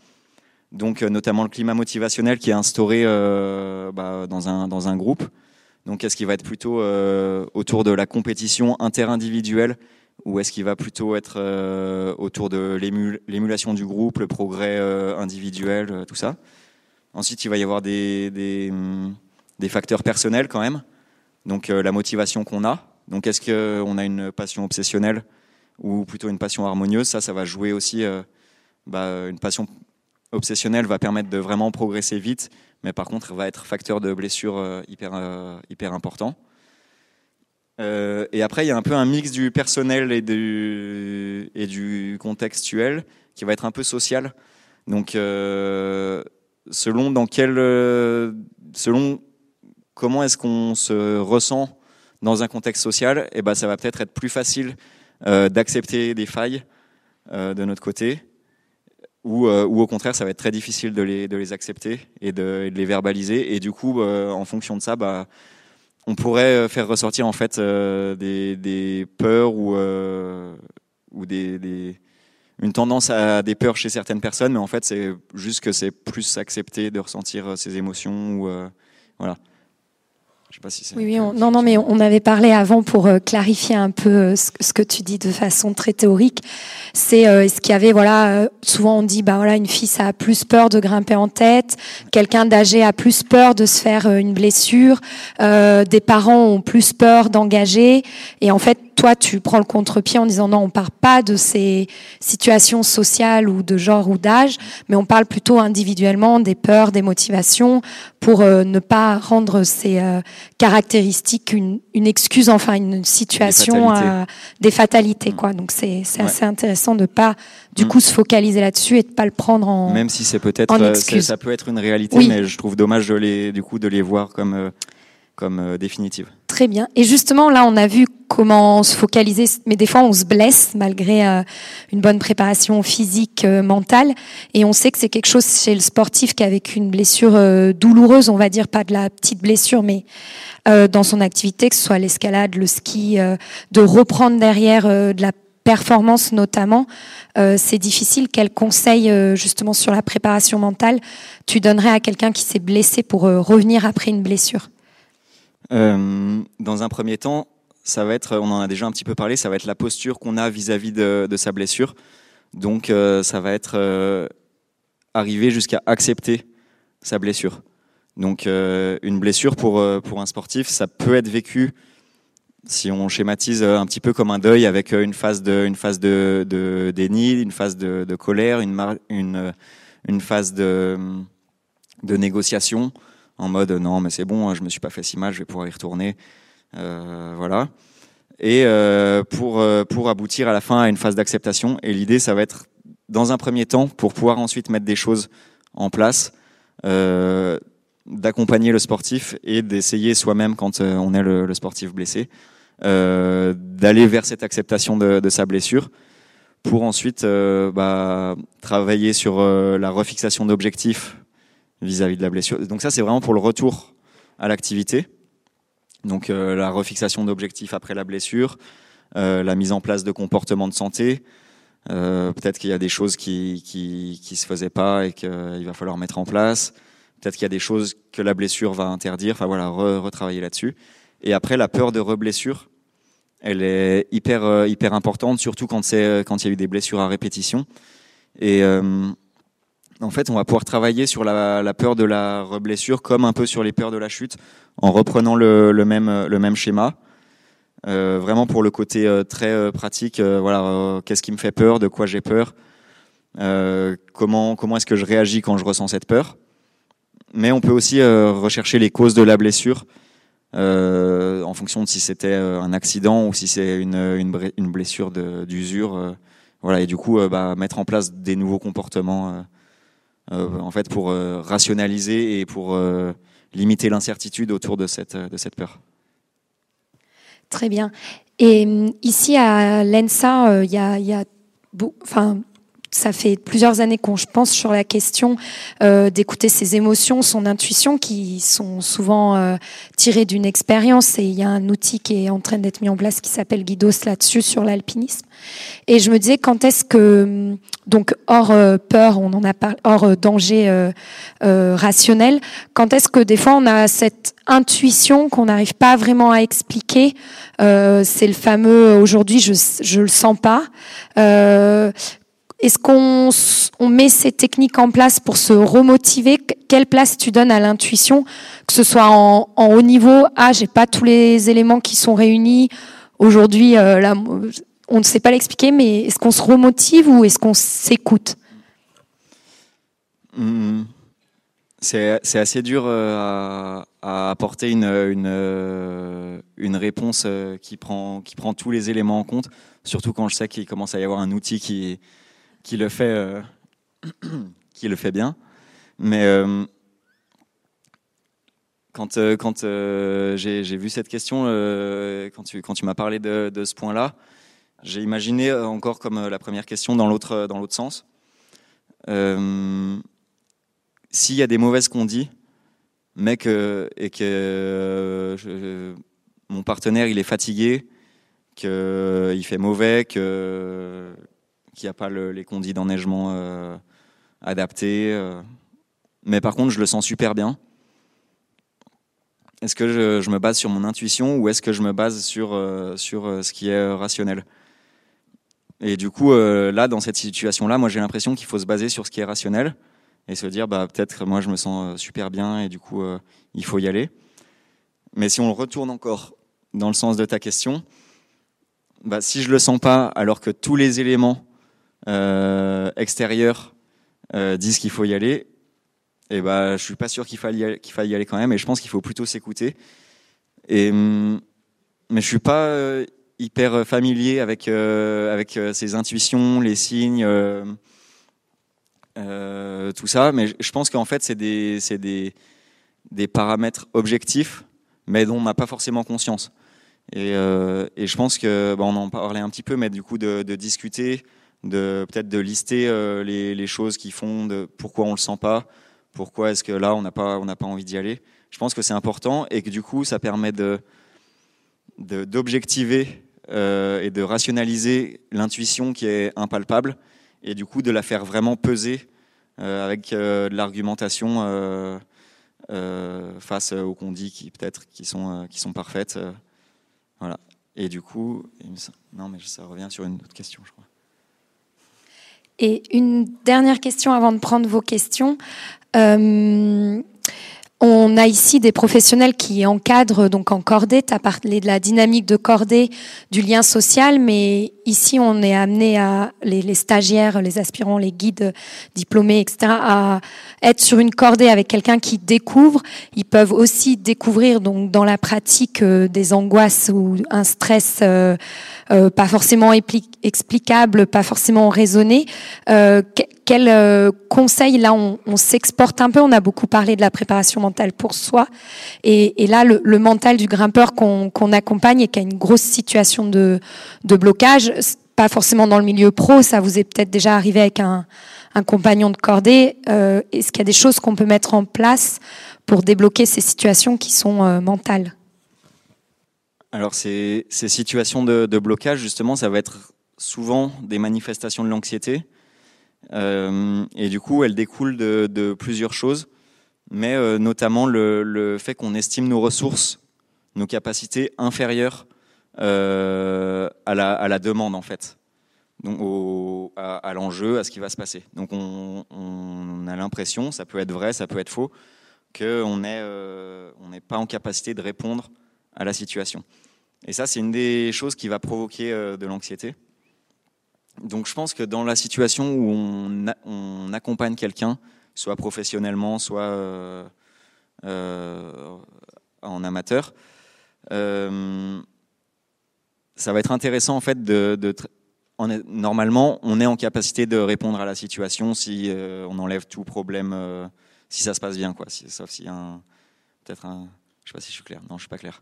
donc euh, notamment le climat motivationnel qui est instauré euh, bah, dans, un, dans un groupe. Donc est-ce qu'il va être plutôt euh, autour de la compétition interindividuelle ou est-ce qu'il va plutôt être autour de l'émulation du groupe, le progrès individuel, tout ça? Ensuite, il va y avoir des, des facteurs personnels quand même. Donc la motivation qu'on a. Donc est-ce qu'on a une passion obsessionnelle ou plutôt une passion harmonieuse? Ça, ça va jouer aussi bah, une passion obsessionnel va permettre de vraiment progresser vite, mais par contre va être facteur de blessure euh, hyper, euh, hyper important. Euh, et après, il y a un peu un mix du personnel et du, et contextuel qui va être un peu social. Donc, selon dans quel, selon comment est-ce qu'on se ressent dans un contexte social, et eh ben, ça va peut-être être plus facile d'accepter des failles de notre côté euh, ou, au contraire ça va être très difficile de les, de les accepter et de, les verbaliser et du coup euh, en fonction de ça bah, on pourrait euh, faire ressortir en fait des, des, peurs ou, des, des, une tendance à des peurs chez certaines personnes mais en fait c'est juste que c'est plus accepté de ressentir ces émotions ou voilà oui, oui non, non, mais on avait parlé avant pour euh, clarifier un peu euh, ce, que tu dis de façon très théorique. C'est euh, ce qu'il y avait, voilà, souvent on dit, bah voilà, une fille ça a plus peur de grimper en tête, quelqu'un d'âgé a plus peur de se faire une blessure, des parents ont plus peur d'engager, et en fait toi, tu prends le contre-pied en disant non, on part pas de ces situations sociales ou de genre ou d'âge, mais on parle plutôt individuellement des peurs, des motivations, pour euh, ne pas rendre ces euh, caractéristiques une, excuse, enfin une situation à des fatalités, mm. quoi. Donc c'est assez intéressant de pas du mm. coup se focaliser là-dessus et de pas le prendre en même si c'est peut-être euh, ça peut être une réalité, mais je trouve dommage de les du coup de les voir comme comme euh, définitive. Très bien. Et justement, là, on a vu comment se focaliser, mais des fois, on se blesse malgré euh, une bonne préparation physique, euh, mentale. Et on sait que c'est quelque chose chez le sportif vécu une blessure douloureuse, on va dire, pas de la petite blessure, mais dans son activité, que ce soit l'escalade, le ski, de reprendre derrière de la performance notamment, c'est difficile. Quel conseil justement sur la préparation mentale tu donnerais à quelqu'un qui s'est blessé pour revenir après une blessure? Euh, dans un premier temps, ça va être, on en a déjà un petit peu parlé, ça va être la posture qu'on a vis-à-vis de, sa blessure. Donc, euh, ça va être euh, arriver jusqu'à accepter sa blessure. Donc, une blessure pour, pour un sportif, ça peut être vécu, si on schématise un petit peu comme un deuil, avec une phase de, phase de déni, une phase de, de colère, une, une, une phase de, de négociation en mode non mais c'est bon, je me suis pas fait si mal, je vais pouvoir y retourner, euh, voilà. Et euh, pour euh, pour aboutir à la fin à une phase d'acceptation. Et l'idée, ça va être dans un premier temps pour pouvoir ensuite mettre des choses en place, d'accompagner le sportif et d'essayer soi-même quand on est le, sportif blessé, d'aller vers cette acceptation de, de, sa blessure pour ensuite bah, travailler sur la refixation d'objectifs vis-à-vis de la blessure. Donc ça, c'est vraiment pour le retour à l'activité. Donc la refixation d'objectifs après la blessure, la mise en place de comportements de santé. Peut-être qu'il y a des choses qui, qui, se faisaient pas et qu'il va falloir mettre en place. Peut-être qu'il y a des choses que la blessure va interdire. Enfin voilà, retravailler là-dessus. Et après, la peur de reblessure, elle est hyper euh, hyper importante, surtout quand c'est euh, quand il y a eu des blessures à répétition. Et euh, en fait, on va pouvoir travailler sur la, peur de la reblessure comme un peu sur les peurs de la chute, en reprenant le, même schéma. Euh, vraiment pour le côté euh, très pratique. voilà, qu'est-ce qui me fait peur, de quoi j'ai peur, comment comment est-ce que je réagis quand je ressens cette peur mais on peut aussi euh, rechercher les causes de la blessure euh, en fonction de si c'était euh, un accident ou si c'est une, blessure d'usure. voilà, et du coup, bah, mettre en place des nouveaux comportements en fait pour rationaliser et pour limiter l'incertitude autour de cette, de cette peur. Très bien. Et ici à l'ENSA, il y a, y a enfin, ça fait plusieurs années qu'on pense sur la question euh, d'écouter ses émotions, son intuition, qui sont souvent euh, tirées d'une expérience. Et il y a un outil qui est en train d'être mis en place qui s'appelle Guidos là-dessus sur l'alpinisme. Et je me disais quand est-ce que donc hors euh, peur, on en a parlé, hors euh, danger euh, rationnel, quand est-ce que des fois on a cette intuition qu'on n'arrive pas vraiment à expliquer. c'est le fameux aujourd'hui je je le sens pas. Est-ce qu'on on met ces techniques en place pour se remotiver? Quelle place tu donnes à l'intuition, que ce soit en, haut niveau? Ah, j'ai pas tous les éléments qui sont réunis. Aujourd'hui, euh, on ne sait pas l'expliquer, mais est-ce qu'on se remotive ou est-ce qu'on s'écoute? Mmh. C'est assez dur euh, à, apporter une réponse euh, qui prend, qui prend tous les éléments en compte, surtout quand je sais qu'il commence à y avoir un outil qui qui le fait, euh, qui le fait bien. Mais euh, quand, euh, quand j'ai vu cette question, quand tu, m'as parlé de, ce point-là, j'ai imaginé encore comme la première question dans l'autre dans l'autre sens. S'il y a des mauvaises qu'on dit, mais que, et que mon partenaire il est fatigué, qu'il fait mauvais, que qu'il n'y a pas le, les conditions d'enneigement euh, adaptés. Euh. Mais par contre, je le sens super bien. Est-ce que je, me base sur mon intuition ou est-ce que je me base sur, euh, sur ce qui est rationnel? Et du coup, là, dans cette situation-là, moi, j'ai l'impression qu'il faut se baser sur ce qui est rationnel et se dire, bah, peut-être moi, je me sens super bien et du coup, il faut y aller. Mais si on retourne encore dans le sens de ta question, bah, si je le sens pas, alors que tous les éléments euh, extérieurs euh, disent qu'il faut y aller, et bah, je suis pas sûr qu'il faille, qu'il faille y aller quand même, et je pense qu'il faut plutôt s'écouter. Et, hum, mais je suis pas euh, hyper familier avec, euh, avec ces intuitions, les signes, tout ça, mais je pense qu'en fait, c'est des, des, des paramètres objectifs, mais dont on n'a pas forcément conscience. Et, et je pense que, bah, on en parlait un petit peu, mais du coup, de discuter, de peut-être de lister euh, les, choses qui font, pourquoi on le sent pas, pourquoi est-ce que là on n'a pas on n'a pas envie d'y aller. Je pense que c'est important et que du coup ça permet de d'objectiver euh, et de rationaliser l'intuition qui est impalpable et du coup de la faire vraiment peser euh, avec de l'argumentation face aux qu'on dit qui peut-être qui sont qui sont parfaites. voilà. Et du coup, non mais ça revient sur une autre question, je crois. Et une dernière question avant de prendre vos questions. Euh, on a ici des professionnels qui encadrent donc en cordée. Tu as parlé de la dynamique de cordée, du lien social, mais ici on est amené à les, stagiaires, les aspirants, les guides diplômés, etc., à être sur une cordée avec quelqu'un qui découvre. Ils peuvent aussi découvrir donc dans la pratique euh, des angoisses ou un stress euh, euh, pas forcément explicable, pas forcément raisonné. Euh, quel euh, conseil là on, on s'exporte un peu On a beaucoup parlé de la préparation mentale pour soi, et, et là le, le, mental du grimpeur qu'on qu'on accompagne et qui a une grosse situation de, de blocage, pas forcément dans le milieu pro, ça vous est peut-être déjà arrivé avec un, un compagnon de cordée. Euh, Est-ce qu'il y a des choses qu'on peut mettre en place pour débloquer ces situations qui sont euh, mentales? Alors ces, ces situations de, de, blocage, justement, ça va être souvent des manifestations de l'anxiété. Euh, et du coup, elles découlent de, plusieurs choses, mais euh, notamment le, fait qu'on estime nos ressources, nos capacités inférieures euh, à, la, demande, en fait, à, l'enjeu, à ce qui va se passer. Donc on, a l'impression, ça peut être vrai, ça peut être faux, qu'on n'est pas en capacité de répondre à la situation. Et ça, c'est une des choses qui va provoquer de l'anxiété. Donc je pense que dans la situation où on, accompagne quelqu'un, soit professionnellement, soit euh, euh, en amateur, euh, ça va être intéressant en fait de, normalement on est en capacité de répondre à la situation si on enlève tout problème, si ça se passe bien quoi, si, sauf s'il y peut-être un, je sais pas si je suis clair, non je suis pas clair.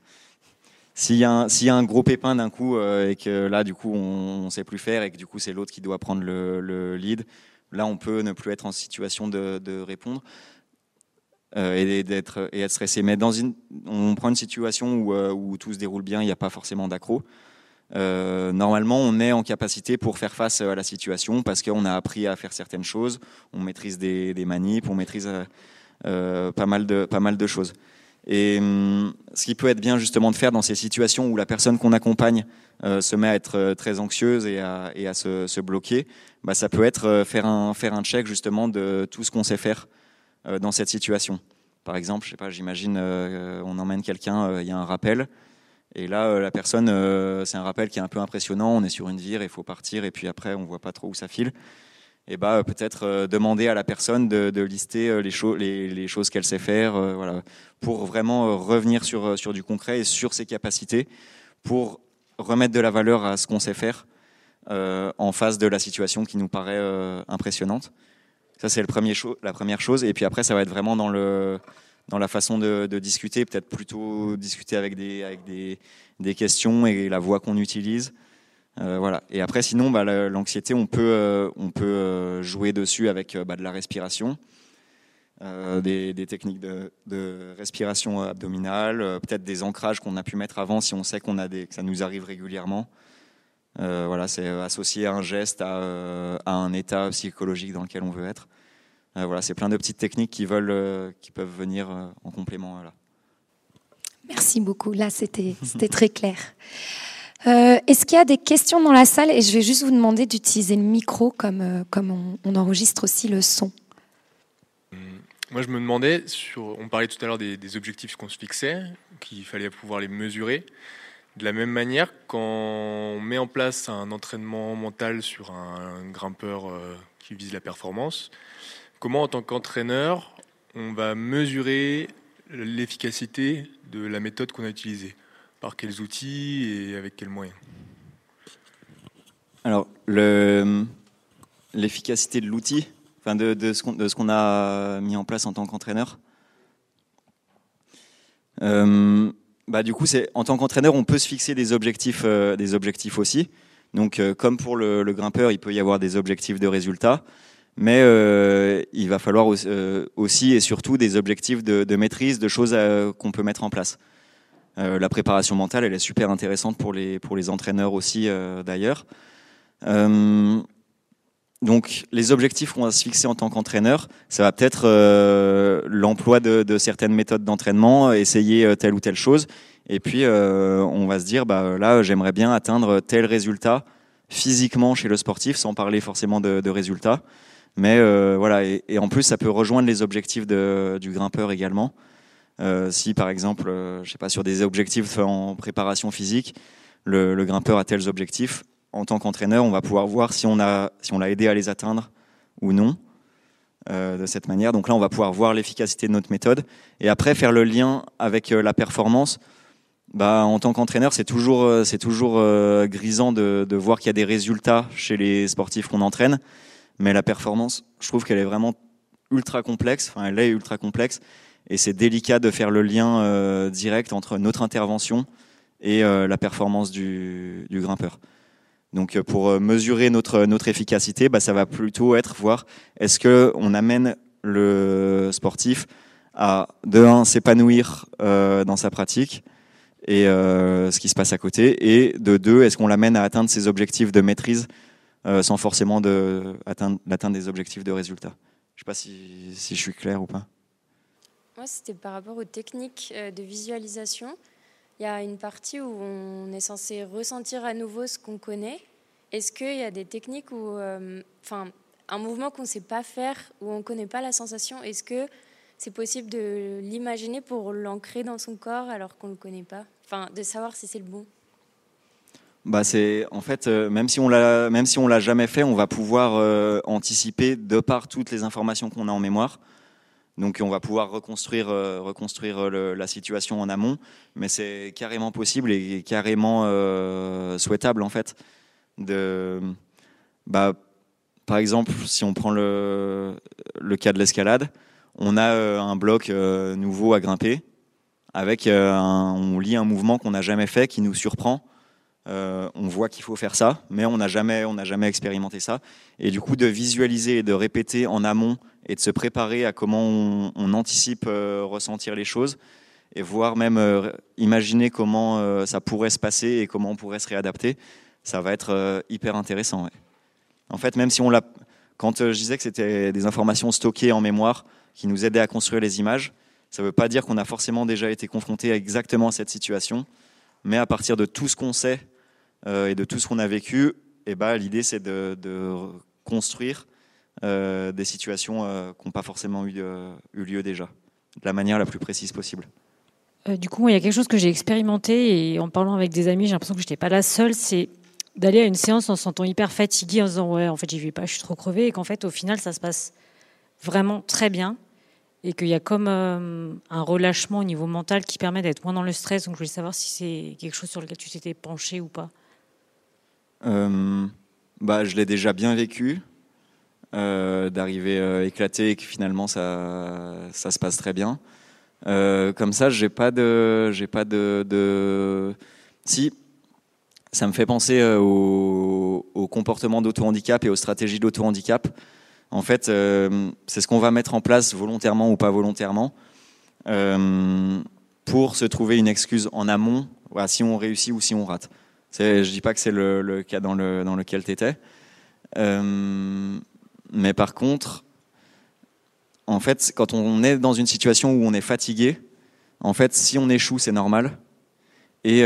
S'il y, a un, gros pépin d'un coup euh, et que là, du coup, on ne sait plus faire et que du coup, c'est l'autre qui doit prendre le, le, lead, là, on peut ne plus être en situation de, répondre euh, et, d'être, et être stressé. Mais dans une, on prend une situation où, euh, tout se déroule bien, il n'y a pas forcément d'accro. Normalement, on est en capacité pour faire face à la situation parce qu'on a appris à faire certaines choses, on maîtrise des, des manips, on maîtrise pas, mal de, pas mal de choses. Et hum, ce qui peut être bien justement de faire dans ces situations où la personne qu'on accompagne euh, se met à être euh, très anxieuse et à, se, bloquer, bah, ça peut être euh, faire un, check justement de tout ce qu'on sait faire dans cette situation. Par exemple, je sais pas, j'imagine, euh, on emmène quelqu'un, il y a un rappel, et là la personne, c'est un rappel qui est un peu impressionnant, on est sur une vire, il faut partir, et puis après on voit pas trop où ça file et bah peut-être euh, demander à la personne de, lister euh, les, cho les, les choses qu'elle sait faire, euh, voilà, pour vraiment revenir sur du concret et sur ses capacités, pour remettre de la valeur à ce qu'on sait faire en face de la situation qui nous paraît impressionnante. Ça c'est la première chose, et puis après ça va être vraiment dans la façon de, discuter, peut-être plutôt discuter avec des questions et la voix qu'on utilise. Euh, voilà. Et après, sinon, bah, l'anxiété, on peut, euh, on peut euh, jouer dessus avec bah, de la respiration, des, techniques de, respiration abdominale, peut-être des ancrages qu'on a pu mettre avant si on sait qu'on a des, que ça nous arrive régulièrement. voilà, c'est associé à un geste, à, un état psychologique dans lequel on veut être. voilà, c'est plein de petites techniques qui veulent, qui peuvent venir en complément. Voilà. Merci beaucoup. Là, c'était très clair. Euh, Est-ce qu'il y a des questions dans la salle? Et je vais juste vous demander d'utiliser le micro comme, euh, comme on, enregistre aussi le son. Moi, je me demandais, sur, on parlait tout à l'heure des, objectifs qu'on se fixait, qu'il fallait pouvoir les mesurer. De la même manière, quand on met en place un entraînement mental sur un, un grimpeur euh, qui vise la performance, comment en tant qu'entraîneur, on va mesurer l'efficacité de la méthode qu'on a utilisée? Par quels outils et avec quels moyens Alors, l'efficacité de l'outil, enfin de, ce qu'on a mis en place en tant qu'entraîneur. Euh, bah, du coup, en tant qu'entraîneur, on peut se fixer des objectifs, euh, des objectifs aussi. Donc, euh, comme pour le, grimpeur, il peut y avoir des objectifs de résultats, mais euh, il va falloir aussi, euh, et surtout des objectifs de maîtrise, de choses qu'on peut mettre en place. Euh, la préparation mentale, elle est super intéressante pour les, pour les entraîneurs aussi, euh, d'ailleurs. Euh, donc, les objectifs qu'on va se fixer en tant qu'entraîneur, ça va peut-être l'emploi de, certaines méthodes d'entraînement, essayer telle ou telle chose, et puis on va se dire, bah, là, j'aimerais bien atteindre tel résultat physiquement chez le sportif, sans parler forcément de, résultats. Mais voilà, et, en plus, ça peut rejoindre les objectifs du grimpeur également. Euh, si par exemple, euh, je sais pas, sur des objectifs en préparation physique, le, grimpeur a tels objectifs, en tant qu'entraîneur, on va pouvoir voir si on a, si on l'a aidé à les atteindre ou non. Euh, de cette manière. Donc là, on va pouvoir voir l'efficacité de notre méthode et après faire le lien avec euh, la performance. Bah, en tant qu'entraîneur, c'est toujours, c'est toujours grisant de, de voir qu'il y a des résultats chez les sportifs qu'on entraîne, mais la performance, je trouve qu'elle est vraiment ultra complexe. Enfin, elle est ultra complexe et c'est délicat de faire le lien euh, direct entre notre intervention et euh, la performance du, grimpeur. Donc euh, pour mesurer notre efficacité, bah, ça va plutôt être voir est-ce que on amène le sportif à de un s'épanouir dans sa pratique et ce qui se passe à côté. Et de deux, est-ce qu'on l'amène à atteindre ses objectifs de maîtrise sans forcément de atteindre, des objectifs de résultat. Je sais pas si je suis clair ou pas. Moi, c'était par rapport aux techniques de visualisation. Il y a une partie où on est censé ressentir à nouveau ce qu'on connaît. Est-ce qu'il y a des techniques où, enfin, un mouvement qu'on ne sait pas faire, où on ne connaît pas la sensation, est-ce que c'est possible de l'imaginer pour l'ancrer dans son corps alors qu'on ne le connaît pas? Enfin, de savoir si c'est le bon. Bah c'est en fait euh, même si on l'a même si on l'a jamais fait, on va pouvoir euh, anticiper de par toutes les informations qu'on a en mémoire. Donc on va pouvoir reconstruire euh, reconstruire la situation en amont, mais c'est carrément possible et carrément souhaitable en fait bah par exemple, si on prend le, le cas de l'escalade, on a euh, un bloc euh, nouveau à grimper, avec euh, on lit un mouvement qu'on n'a jamais fait, qui nous surprend. On voit qu'il faut faire ça, mais on n'a jamais, jamais expérimenté ça. Et du coup, de visualiser et de répéter en amont et de se préparer à comment on, anticipe ressentir les choses et voir même imaginer comment ça pourrait se passer et comment on pourrait se réadapter, ça va être hyper intéressant. En fait, même si on l'a, quand euh, je disais que c'était des informations stockées en mémoire qui nous aidaient à construire les images, ça ne veut pas dire qu'on a forcément déjà été confronté exactement à cette situation, mais à partir de tout ce qu'on sait euh, et de tout ce qu'on a vécu, eh ben, l'idée c'est de, construire euh, des situations qui n'ont pas forcément eu, eu, lieu déjà, de la manière la plus précise possible. du coup, il y a quelque chose que j'ai expérimenté et en parlant avec des amis, j'ai l'impression que je n'étais pas la seule, c'est d'aller à une séance en se sentant hyper fatigué, en se disant ouais, en fait, j'y vais pas, je suis trop crevé, et qu'en fait, au final, ça se passe vraiment très bien, et qu'il y a comme euh, un relâchement au niveau mental qui permet d'être moins dans le stress. Donc, je voulais savoir si c'est quelque chose sur lequel tu t'étais penché ou pas. Euh, bah, je l'ai déjà bien vécu, euh, d'arriver éclaté et que finalement ça, ça se passe très bien. comme ça, j'ai pas de, j'ai pas de, de... si ça me fait penser euh, au, comportement d'auto-handicap et aux stratégies d'auto-handicap. En fait, euh, c'est ce qu'on va mettre en place volontairement ou pas volontairement euh, pour se trouver une excuse en amont, si on réussit ou si on rate. Je dis pas que c'est le, cas dans, le, dans lequel tu étais. mais par contre, en fait, quand on est dans une situation où on est fatigué, en fait, si on échoue, c'est normal. Et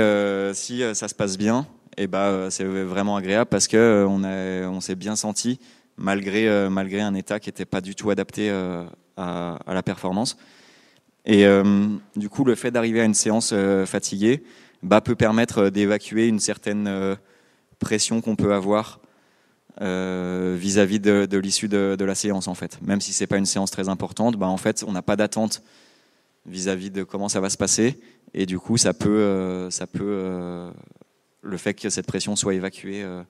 si ça se passe bien, et bah, euh, c'est vraiment agréable parce que euh, on, s'est bien senti euh, malgré un état qui n'était pas du tout adapté à, la performance. Et du coup, le fait d'arriver à une séance fatiguée bah, peut permettre d'évacuer une certaine pression qu'on peut avoir vis-à-vis de, l'issue de, la séance en fait. Même si c'est pas une séance très importante, bah, en fait, on n'a pas d'attente vis-à-vis de comment ça va se passer, et du coup, ça peut, le fait que cette pression soit évacuée, euh,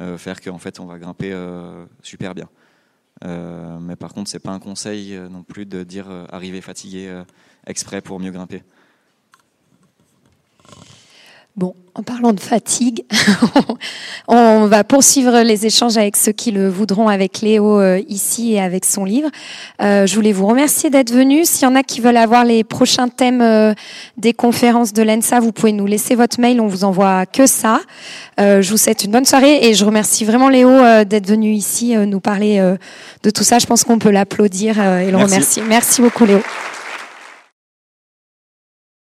euh, faire qu'en fait on va grimper euh, super bien. mais par contre, c'est pas un conseil non plus de dire arriver fatigué exprès pour mieux grimper. Bon, en parlant de fatigue, on va poursuivre les échanges avec ceux qui le voudront avec Léo euh, ici et avec son livre. Euh, je voulais vous remercier d'être venus. S'il y en a qui veulent avoir les prochains thèmes euh, des conférences de l'ENSA, vous pouvez nous laisser votre mail, on vous envoie que ça. je vous souhaite une bonne soirée et je remercie vraiment Léo d'être venu ici nous parler de tout ça. Je pense qu'on peut l'applaudir et le remercier. Merci beaucoup Léo.